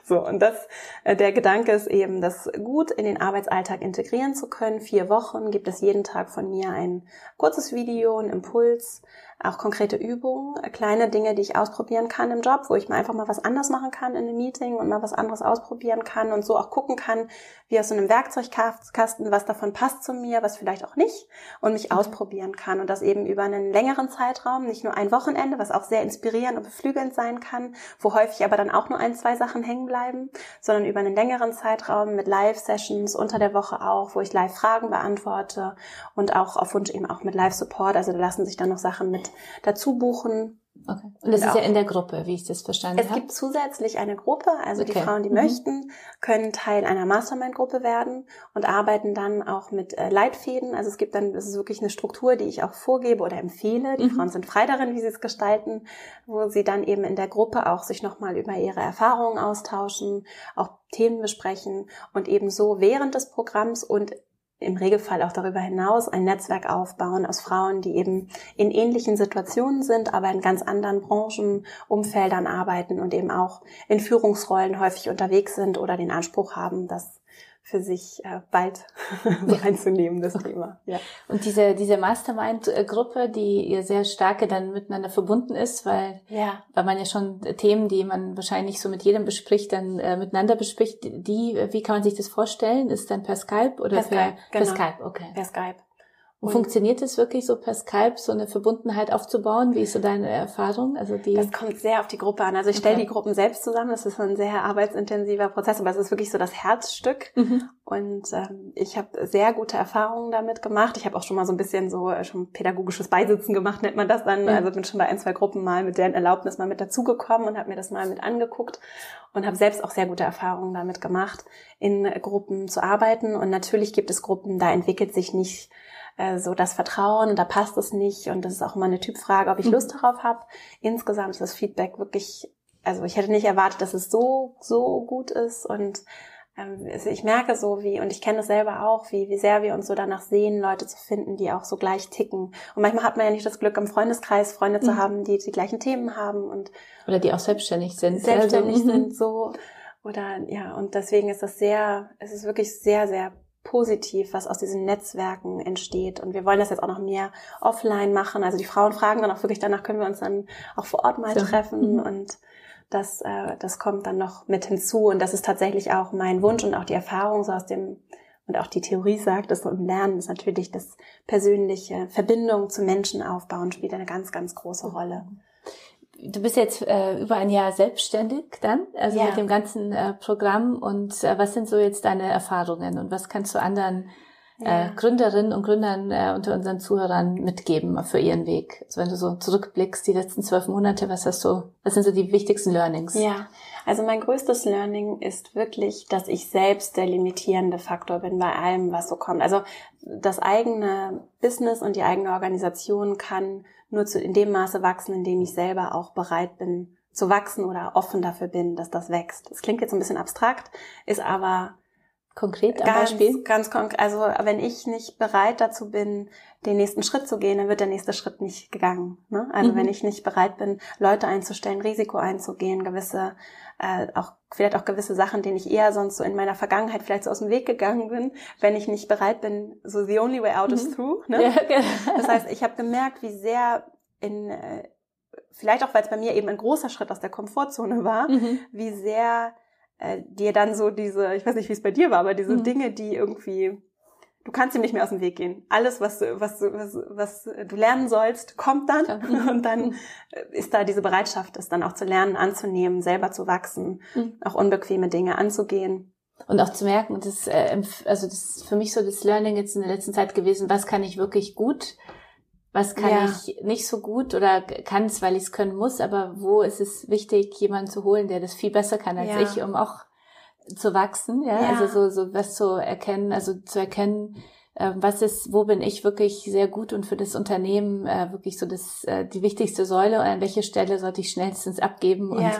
so. Und das, äh, der Gedanke ist eben, das gut in den Arbeitsalltag integrieren zu können. Vier Wochen gibt es jeden Tag von mir ein kurzes Video, ein Impuls, auch konkrete Übungen, kleine Dinge, die ich ausprobieren kann im Job, wo ich mal einfach mal was anders machen kann in einem Meeting und mal was anderes ausprobieren kann und so auch gucken kann, wie aus so einem Werkzeugkasten, was davon passt zu mir, was was vielleicht auch nicht und mich mhm. ausprobieren kann und das eben über einen längeren Zeitraum, nicht nur ein Wochenende, was auch sehr inspirierend und beflügelnd sein kann, wo häufig aber dann auch nur ein, zwei Sachen hängen bleiben, sondern über einen längeren Zeitraum mit Live-Sessions unter der Woche auch, wo ich Live-Fragen beantworte und auch auf Wunsch eben auch mit Live-Support. Also da lassen sich dann noch Sachen mit dazu buchen Okay. Und das ist ja in der Gruppe, wie ich das verstanden habe. Es gibt zusätzlich eine Gruppe, also okay. die Frauen, die mhm. möchten, können Teil einer Mastermind-Gruppe werden und arbeiten dann auch mit äh, Leitfäden. Also es gibt dann, das ist wirklich eine Struktur, die ich auch vorgebe oder empfehle. Die mhm. Frauen sind frei darin, wie sie es gestalten, wo sie dann eben in der Gruppe auch sich nochmal über ihre Erfahrungen austauschen, auch Themen besprechen und eben so während des Programms und im Regelfall auch darüber hinaus ein Netzwerk aufbauen aus Frauen, die eben in ähnlichen Situationen sind, aber in ganz anderen Branchen, Umfeldern arbeiten und eben auch in Führungsrollen häufig unterwegs sind oder den Anspruch haben, dass für sich äh, bald so einzunehmen, das Thema. Ja. Und diese, diese Mastermind-Gruppe, die ihr sehr stark dann miteinander verbunden ist, weil, ja. weil man ja schon Themen, die man wahrscheinlich so mit jedem bespricht, dann äh, miteinander bespricht, die, wie kann man sich das vorstellen? Ist dann per Skype oder per, Skype, genau. per Skype? Okay. Per Skype. Und funktioniert es wirklich so per Skype, so eine Verbundenheit aufzubauen? Wie ist so deine Erfahrung? Also die das kommt sehr auf die Gruppe an. Also ich stelle okay. die Gruppen selbst zusammen. Das ist ein sehr arbeitsintensiver Prozess, aber es ist wirklich so das Herzstück. Mhm. Und ähm, ich habe sehr gute Erfahrungen damit gemacht. Ich habe auch schon mal so ein bisschen so äh, schon pädagogisches Beisitzen gemacht, nennt man das dann. Mhm. Also bin schon bei ein, zwei Gruppen mal mit deren Erlaubnis mal mit dazugekommen und habe mir das mal mit angeguckt und habe selbst auch sehr gute Erfahrungen damit gemacht, in Gruppen zu arbeiten. Und natürlich gibt es Gruppen, da entwickelt sich nicht äh, so das Vertrauen und da passt es nicht und das ist auch immer eine Typfrage, ob ich mhm. Lust darauf habe. Insgesamt ist das Feedback wirklich, also ich hätte nicht erwartet, dass es so, so gut ist und ähm, ich merke so wie, und ich kenne es selber auch, wie, wie sehr wir uns so danach sehen, Leute zu finden, die auch so gleich ticken. Und manchmal hat man ja nicht das Glück, im Freundeskreis Freunde mhm. zu haben, die die gleichen Themen haben und oder die auch selbstständig sind. Selbstständig also, sind, so. Oder ja, und deswegen ist das sehr, es ist wirklich sehr, sehr positiv, was aus diesen Netzwerken entsteht. Und wir wollen das jetzt auch noch mehr offline machen. Also die Frauen fragen dann auch wirklich danach, können wir uns dann auch vor Ort mal so. treffen. Mhm. Und das, äh, das kommt dann noch mit hinzu. Und das ist tatsächlich auch mein Wunsch und auch die Erfahrung so aus dem, und auch die Theorie sagt es im Lernen ist natürlich das persönliche Verbindung zu Menschen aufbauen spielt eine ganz, ganz große Rolle du bist jetzt äh, über ein Jahr selbstständig dann, also ja. mit dem ganzen äh, Programm. Und äh, was sind so jetzt deine Erfahrungen und was kannst du anderen äh, ja. äh, Gründerinnen und Gründern äh, unter unseren Zuhörern mitgeben für ihren Weg? Also wenn du so zurückblickst, die letzten zwölf Monate, was hast du, was sind so die wichtigsten Learnings? Ja, also mein größtes Learning ist wirklich, dass ich selbst der limitierende Faktor bin bei allem, was so kommt. Also das eigene Business und die eigene Organisation kann nur zu, in dem Maße wachsen, in dem ich selber auch bereit bin zu wachsen oder offen dafür bin, dass das wächst. Das klingt jetzt ein bisschen abstrakt, ist aber konkret am ganz, Beispiel? Ganz konkret. Also wenn ich nicht bereit dazu bin, den nächsten Schritt zu gehen, dann wird der nächste Schritt nicht gegangen. Ne? Also mhm. wenn ich nicht bereit bin, Leute einzustellen, Risiko einzugehen, gewisse äh, auch vielleicht auch gewisse Sachen, denen ich eher sonst so in meiner Vergangenheit vielleicht so aus dem Weg gegangen bin, wenn ich nicht bereit bin, so the only way out mhm. is through. Ne? Ja, genau. Das heißt, ich habe gemerkt, wie sehr in äh, vielleicht auch, weil es bei mir eben ein großer Schritt aus der Komfortzone war, mhm. wie sehr äh, dir dann so diese, ich weiß nicht, wie es bei dir war, aber diese mhm. Dinge, die irgendwie du kannst ihm nicht mehr aus dem Weg gehen. Alles, was, was, was, was du lernen sollst, kommt dann. Mhm. Und dann ist da diese Bereitschaft, es dann auch zu lernen, anzunehmen, selber zu wachsen, mhm. auch unbequeme Dinge anzugehen. Und auch zu merken, das, äh, also das ist für mich so das Learning jetzt in der letzten Zeit gewesen, was kann ich wirklich gut, was kann ja. ich nicht so gut oder kann es, weil ich es können muss, aber wo ist es wichtig, jemanden zu holen, der das viel besser kann als ja. ich, um auch zu wachsen, ja? ja, also so, so was zu erkennen, also zu erkennen, äh, was ist, wo bin ich wirklich sehr gut und für das Unternehmen äh, wirklich so das äh, die wichtigste Säule und an welche Stelle sollte ich schnellstens abgeben und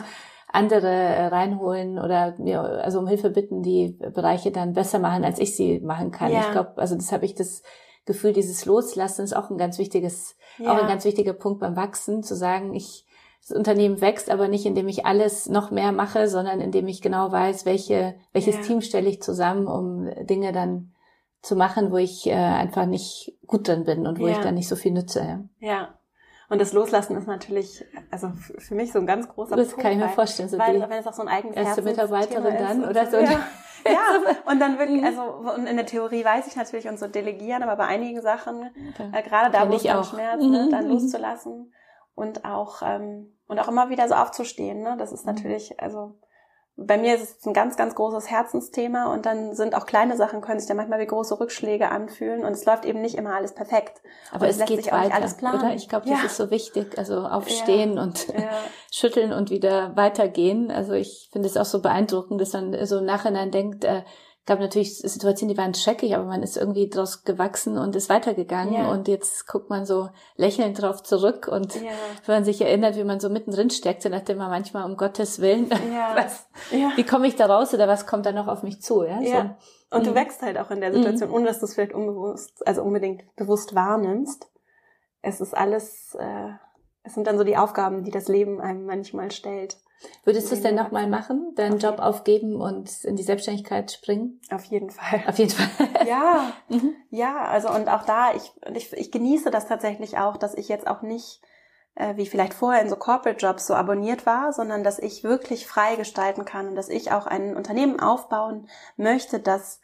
andere äh, reinholen oder mir also um Hilfe bitten, die Bereiche dann besser machen, als ich sie machen kann. Ich glaube, also das habe ich das Gefühl, dieses Loslassen ist auch ein ganz wichtiges, ja. auch ein ganz wichtiger Punkt beim Wachsen, zu sagen, ich das Unternehmen wächst, aber nicht indem ich alles noch mehr mache, sondern indem ich genau weiß, welche, welches ja. Team stelle ich zusammen, um Dinge dann zu machen, wo ich äh, einfach nicht gut drin bin und wo ja. ich dann nicht so viel nütze. Ja. ja. Und das Loslassen ist natürlich, also für mich so ein ganz großer das Punkt. Das kann ich mir vorstellen. So weil, wenn es auch so ein eigenes Erste Mitarbeiterin dann oder so. Ja. Ja, und dann wirklich, mhm. also und in der Theorie weiß ich natürlich und so delegieren, aber bei einigen Sachen, äh, gerade da, wo es dann schmerzt, ne, dann mhm. loszulassen und auch ähm, und auch immer wieder so aufzustehen. Ne? Das ist mhm. natürlich, also bei mir ist es ein ganz, ganz großes Herzensthema und dann sind auch kleine Sachen, können sich dann manchmal wie große Rückschläge anfühlen und es läuft eben nicht immer alles perfekt. Aber es, es geht sich auch weiter, nicht alles planen. Oder? Ich glaube, das ja. ist so wichtig. Also aufstehen ja. und ja. schütteln und wieder weitergehen. Also ich finde es auch so beeindruckend, dass man so im Nachhinein denkt, äh, gab natürlich Situationen, die waren schrecklich, aber man ist irgendwie draus gewachsen und ist weitergegangen ja. und jetzt guckt man so lächelnd drauf zurück und ja. wenn man sich erinnert, wie man so mittendrin steckt, dann dachte man manchmal um Gottes Willen, ja. was, wie komme ich da raus oder was kommt da noch auf mich zu? Ja. So. und mhm. du wächst halt auch in der Situation, mhm. ohne dass du es vielleicht unbewusst, also unbedingt bewusst wahrnimmst. Es ist alles, äh, es sind dann so die Aufgaben, die das Leben einem manchmal stellt. Würdest du es denn nochmal machen, deinen Job aufgeben und in die Selbstständigkeit springen? Auf jeden Fall. Auf jeden Fall. ja, mhm. ja, also und auch da, ich, ich, ich genieße das tatsächlich auch, dass ich jetzt auch nicht äh, wie vielleicht vorher in so Corporate Jobs so abonniert war, sondern dass ich wirklich frei gestalten kann und dass ich auch ein Unternehmen aufbauen möchte, das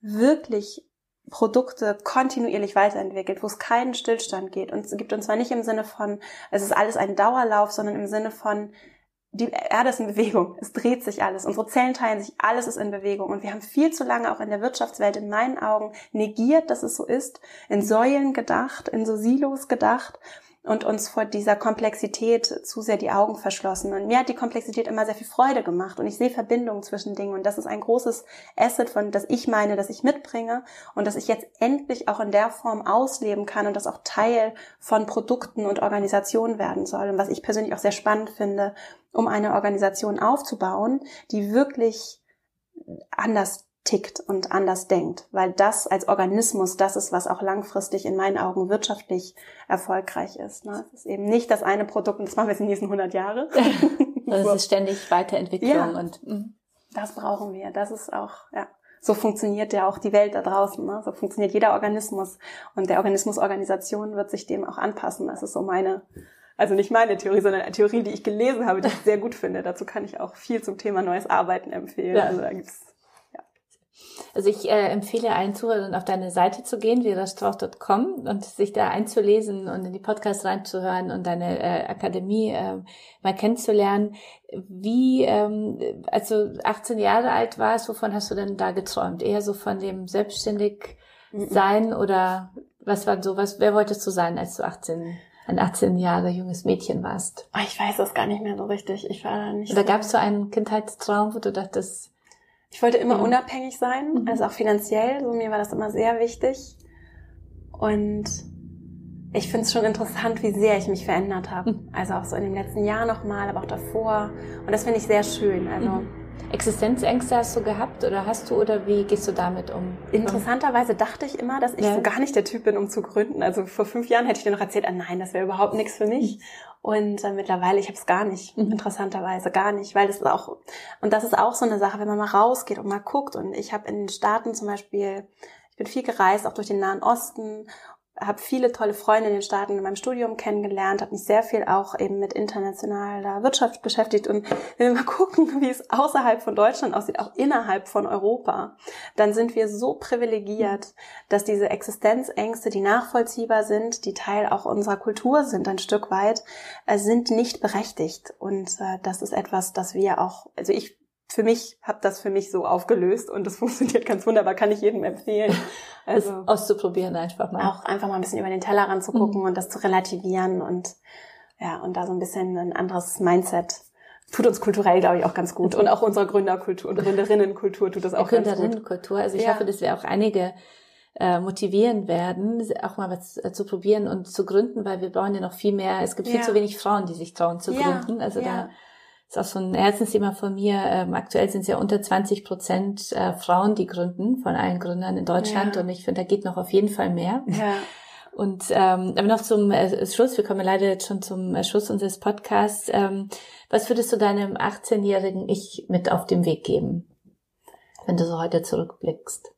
wirklich Produkte kontinuierlich weiterentwickelt, wo es keinen Stillstand geht. Und es gibt uns zwar nicht im Sinne von, es ist alles ein Dauerlauf, sondern im Sinne von, die Erde ist in Bewegung. Es dreht sich alles. Unsere Zellen teilen sich. Alles ist in Bewegung. Und wir haben viel zu lange auch in der Wirtschaftswelt in meinen Augen negiert, dass es so ist, in Säulen gedacht, in so Silos gedacht und uns vor dieser Komplexität zu sehr die Augen verschlossen. Und mir hat die Komplexität immer sehr viel Freude gemacht und ich sehe Verbindungen zwischen Dingen und das ist ein großes Asset, von das ich meine, dass ich mitbringe und dass ich jetzt endlich auch in der Form ausleben kann und das auch Teil von Produkten und Organisationen werden soll. Und was ich persönlich auch sehr spannend finde, um eine Organisation aufzubauen, die wirklich anders tickt und anders denkt, weil das als Organismus das ist, was auch langfristig in meinen Augen wirtschaftlich erfolgreich ist. Ne? Es ist eben nicht das eine Produkt und das machen wir jetzt in den nächsten 100 Jahre. das ist ständig Weiterentwicklung ja, und mh. das brauchen wir. Das ist auch ja. So funktioniert ja auch die Welt da draußen. Ne? So funktioniert jeder Organismus und der Organismusorganisation wird sich dem auch anpassen. Das ist so meine also nicht meine Theorie, sondern eine Theorie, die ich gelesen habe, die ich sehr gut finde. Dazu kann ich auch viel zum Thema neues Arbeiten empfehlen. Ja. Also da gibt's also ich äh, empfehle allen Zuhörern, auf deine Seite zu gehen, verastrauch.com und sich da einzulesen und in die Podcasts reinzuhören und deine äh, Akademie äh, mal kennenzulernen. Wie, ähm, als du 18 Jahre alt warst, wovon hast du denn da geträumt? Eher so von dem selbstständig sein oder was war so, was, wer wolltest du sein, als du 18 ein 18 Jahre junges Mädchen warst? Oh, ich weiß das gar nicht mehr so richtig. Ich war da nicht. Oder so gab es so einen Kindheitstraum, wo du dachtest, ich wollte immer mhm. unabhängig sein, mhm. also auch finanziell. So mir war das immer sehr wichtig. Und ich finde es schon interessant, wie sehr ich mich verändert habe. Mhm. Also auch so in dem letzten Jahr nochmal, aber auch davor. Und das finde ich sehr schön. Also mhm. Existenzängste hast du gehabt oder hast du oder wie gehst du damit um? Interessanterweise dachte ich immer, dass ich ja. so gar nicht der Typ bin, um zu gründen. Also vor fünf Jahren hätte ich dir noch erzählt, ah nein, das wäre überhaupt nichts für mich. Und äh, mittlerweile, ich habe es gar nicht, mhm. interessanterweise gar nicht, weil das ist auch, und das ist auch so eine Sache, wenn man mal rausgeht und mal guckt. Und ich habe in den Staaten zum Beispiel, ich bin viel gereist, auch durch den Nahen Osten habe viele tolle Freunde in den Staaten in meinem Studium kennengelernt, habe mich sehr viel auch eben mit internationaler Wirtschaft beschäftigt. Und wenn wir mal gucken, wie es außerhalb von Deutschland aussieht, auch innerhalb von Europa, dann sind wir so privilegiert, dass diese Existenzängste, die nachvollziehbar sind, die Teil auch unserer Kultur sind ein Stück weit, äh, sind nicht berechtigt. Und äh, das ist etwas, das wir auch, also ich für mich habe das für mich so aufgelöst und das funktioniert ganz wunderbar, kann ich jedem empfehlen. Also das auszuprobieren einfach mal. Auch einfach mal ein bisschen über den Tellerrand zu gucken mhm. und das zu relativieren und ja, und da so ein bisschen ein anderes Mindset tut uns kulturell, glaube ich, auch ganz gut. Und auch unserer Gründerkultur und Gründerinnenkultur tut das auch ganz gut. Gründerinnenkultur. Also ich ja. hoffe, dass wir auch einige äh, motivieren werden, auch mal was äh, zu probieren und zu gründen, weil wir brauchen ja noch viel mehr. Es gibt viel ja. zu wenig Frauen, die sich trauen zu gründen. Also da ist auch so ein Herzensthema von mir. Ähm, aktuell sind es ja unter 20 Prozent äh, Frauen, die gründen, von allen Gründern in Deutschland. Ja. Und ich finde, da geht noch auf jeden Fall mehr. Ja. Und ähm, aber noch zum äh, Schluss, wir kommen leider jetzt schon zum äh, Schluss unseres Podcasts. Ähm, was würdest du deinem 18-jährigen Ich mit auf den Weg geben, wenn du so heute zurückblickst?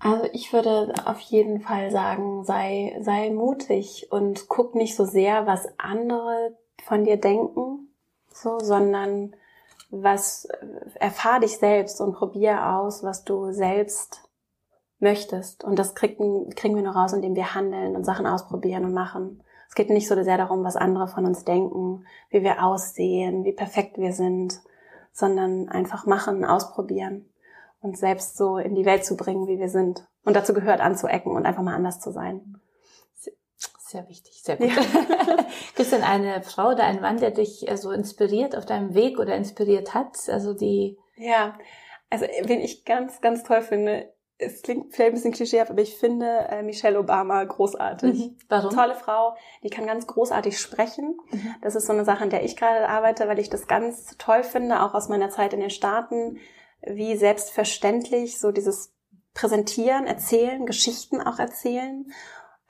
Also ich würde auf jeden Fall sagen, sei, sei mutig und guck nicht so sehr, was andere von dir denken, so, sondern was, erfahr dich selbst und probier aus, was du selbst möchtest. Und das kriegen, kriegen wir nur raus, indem wir handeln und Sachen ausprobieren und machen. Es geht nicht so sehr darum, was andere von uns denken, wie wir aussehen, wie perfekt wir sind, sondern einfach machen, ausprobieren und selbst so in die Welt zu bringen, wie wir sind. Und dazu gehört anzuecken und einfach mal anders zu sein. Sehr wichtig, sehr gut. Ja. Gibt es denn eine Frau oder einen Mann, der dich äh, so inspiriert auf deinem Weg oder inspiriert hat? Also die. Ja, also wen ich ganz, ganz toll finde, es klingt vielleicht ein bisschen klischeehaft, aber ich finde äh, Michelle Obama großartig. Mhm. Warum? Tolle Frau, die kann ganz großartig sprechen. Mhm. Das ist so eine Sache, an der ich gerade arbeite, weil ich das ganz toll finde, auch aus meiner Zeit in den Staaten, wie selbstverständlich so dieses Präsentieren, Erzählen, Geschichten auch erzählen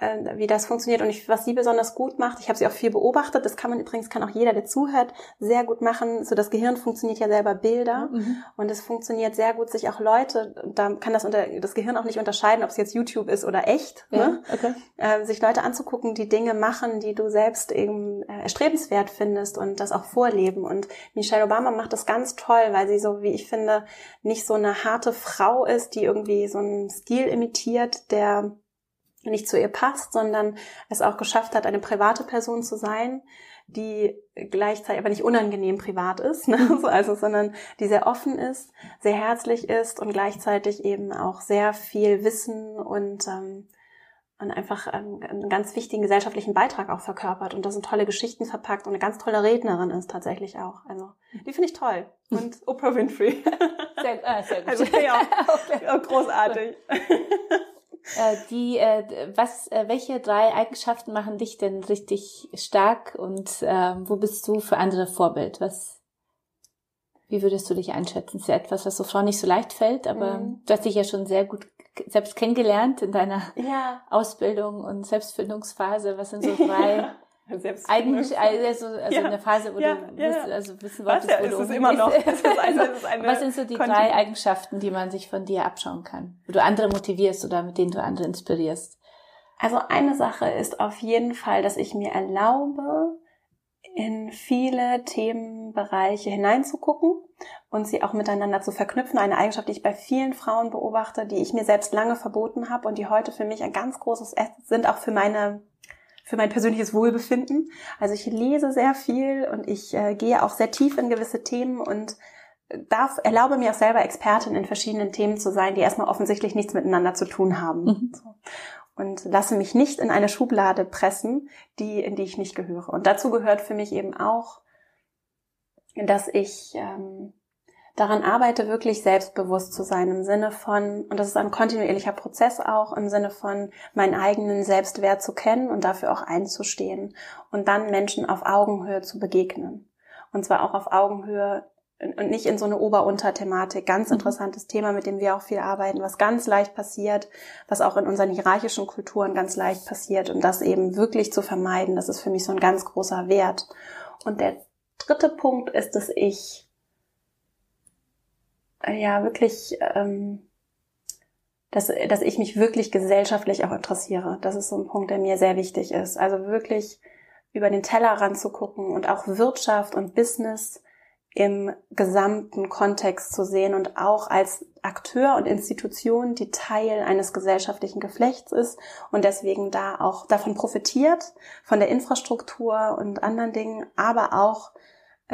äh, wie das funktioniert und ich, was sie besonders gut macht. Ich habe sie auch viel beobachtet. Das kann man übrigens, kann auch jeder, der zuhört, sehr gut machen. So das Gehirn funktioniert ja selber Bilder mhm. und es funktioniert sehr gut, sich auch Leute, da kann das unter das Gehirn auch nicht unterscheiden, ob es jetzt YouTube ist oder echt, ja, ne? okay. äh, sich Leute anzugucken, die Dinge machen, die du selbst eben äh, erstrebenswert findest und das auch vorleben. Und Michelle Obama macht das ganz toll, weil sie so, wie ich finde, nicht so eine harte Frau ist, die irgendwie so einen Stil imitiert, der nicht zu ihr passt, sondern es auch geschafft hat, eine private Person zu sein, die gleichzeitig aber nicht unangenehm privat ist, ne? also, sondern die sehr offen ist, sehr herzlich ist und gleichzeitig eben auch sehr viel Wissen und, ähm, und einfach ähm, einen ganz wichtigen gesellschaftlichen Beitrag auch verkörpert und da sind tolle Geschichten verpackt und eine ganz tolle Rednerin ist tatsächlich auch. Also die finde ich toll. Und Oprah Winfrey. Sehr, äh, sehr gut. Also, ja, okay. großartig. Äh, die, äh, was, äh, welche drei Eigenschaften machen dich denn richtig stark und äh, wo bist du für andere Vorbild? Was, wie würdest du dich einschätzen? Das ist ja etwas, was so Frauen nicht so leicht fällt, aber mhm. du hast dich ja schon sehr gut selbst kennengelernt in deiner ja. Ausbildung und Selbstfindungsphase. Was sind so drei ja. Eigentlich also, also ja. eine Phase, wo ja, du ja. also wissen wolltest, ja, wo du ist es immer noch. Es ist eine, es ist eine Was sind so die Kontinent. drei Eigenschaften, die man sich von dir abschauen kann, wo du andere motivierst oder mit denen du andere inspirierst? Also eine Sache ist auf jeden Fall, dass ich mir erlaube, in viele Themenbereiche hineinzugucken und sie auch miteinander zu verknüpfen. Eine Eigenschaft, die ich bei vielen Frauen beobachte, die ich mir selbst lange verboten habe und die heute für mich ein ganz großes Asset sind, auch für meine für mein persönliches Wohlbefinden. Also ich lese sehr viel und ich äh, gehe auch sehr tief in gewisse Themen und darf, erlaube mir auch selber Expertin in verschiedenen Themen zu sein, die erstmal offensichtlich nichts miteinander zu tun haben. Mhm. Und lasse mich nicht in eine Schublade pressen, die, in die ich nicht gehöre. Und dazu gehört für mich eben auch, dass ich ähm, daran arbeite, wirklich selbstbewusst zu sein im Sinne von, und das ist ein kontinuierlicher Prozess auch, im Sinne von meinen eigenen Selbstwert zu kennen und dafür auch einzustehen und dann Menschen auf Augenhöhe zu begegnen. Und zwar auch auf Augenhöhe und nicht in so eine Ober-Unter-Thematik. Ganz mhm. interessantes Thema, mit dem wir auch viel arbeiten, was ganz leicht passiert, was auch in unseren hierarchischen Kulturen ganz leicht passiert und das eben wirklich zu vermeiden, das ist für mich so ein ganz großer Wert. Und der dritte Punkt ist, dass ich ja wirklich, ähm, dass, dass ich mich wirklich gesellschaftlich auch interessiere. Das ist so ein Punkt, der mir sehr wichtig ist. Also wirklich über den Teller ranzugucken und auch Wirtschaft und Business im gesamten Kontext zu sehen und auch als Akteur und Institution, die Teil eines gesellschaftlichen Geflechts ist und deswegen da auch davon profitiert, von der Infrastruktur und anderen Dingen, aber auch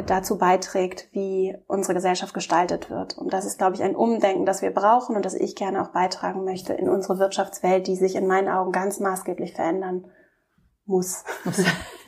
dazu beiträgt, wie unsere Gesellschaft gestaltet wird. Und das ist, glaube ich, ein Umdenken, das wir brauchen und das ich gerne auch beitragen möchte in unsere Wirtschaftswelt, die sich in meinen Augen ganz maßgeblich verändern muss.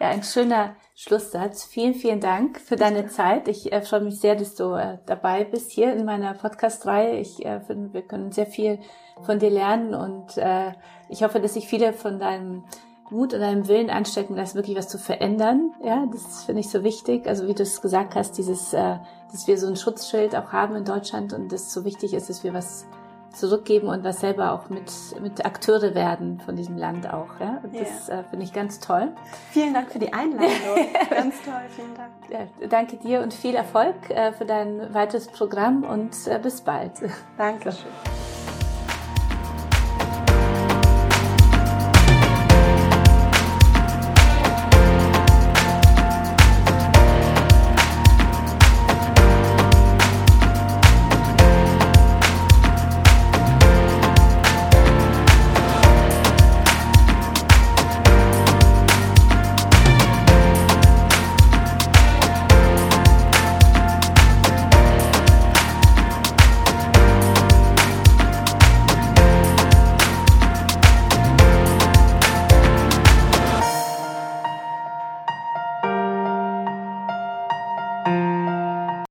ja, ein schöner Schlusssatz. Vielen, vielen Dank für deine Zeit. Ich äh, freue mich sehr, dass du äh, dabei bist hier in meiner Podcast-Reihe. Ich äh, finde, wir können sehr viel von dir lernen und äh, ich hoffe, dass sich viele von deinem Mut und einem Willen anstecken, das wirklich was zu verändern. Ja, das finde ich so wichtig. Also wie du es gesagt hast, dieses, äh, dass wir so ein Schutzschild auch haben in Deutschland und das so wichtig ist, dass wir was zurückgeben und was selber auch mit, mit Akteure werden von diesem Land auch. Ja? Das yeah. äh, finde ich ganz toll. Vielen Dank für die Einladung. ganz toll, vielen Dank. Ja, danke dir und viel Erfolg äh, für dein weiteres Programm und äh, bis bald. Dankeschön.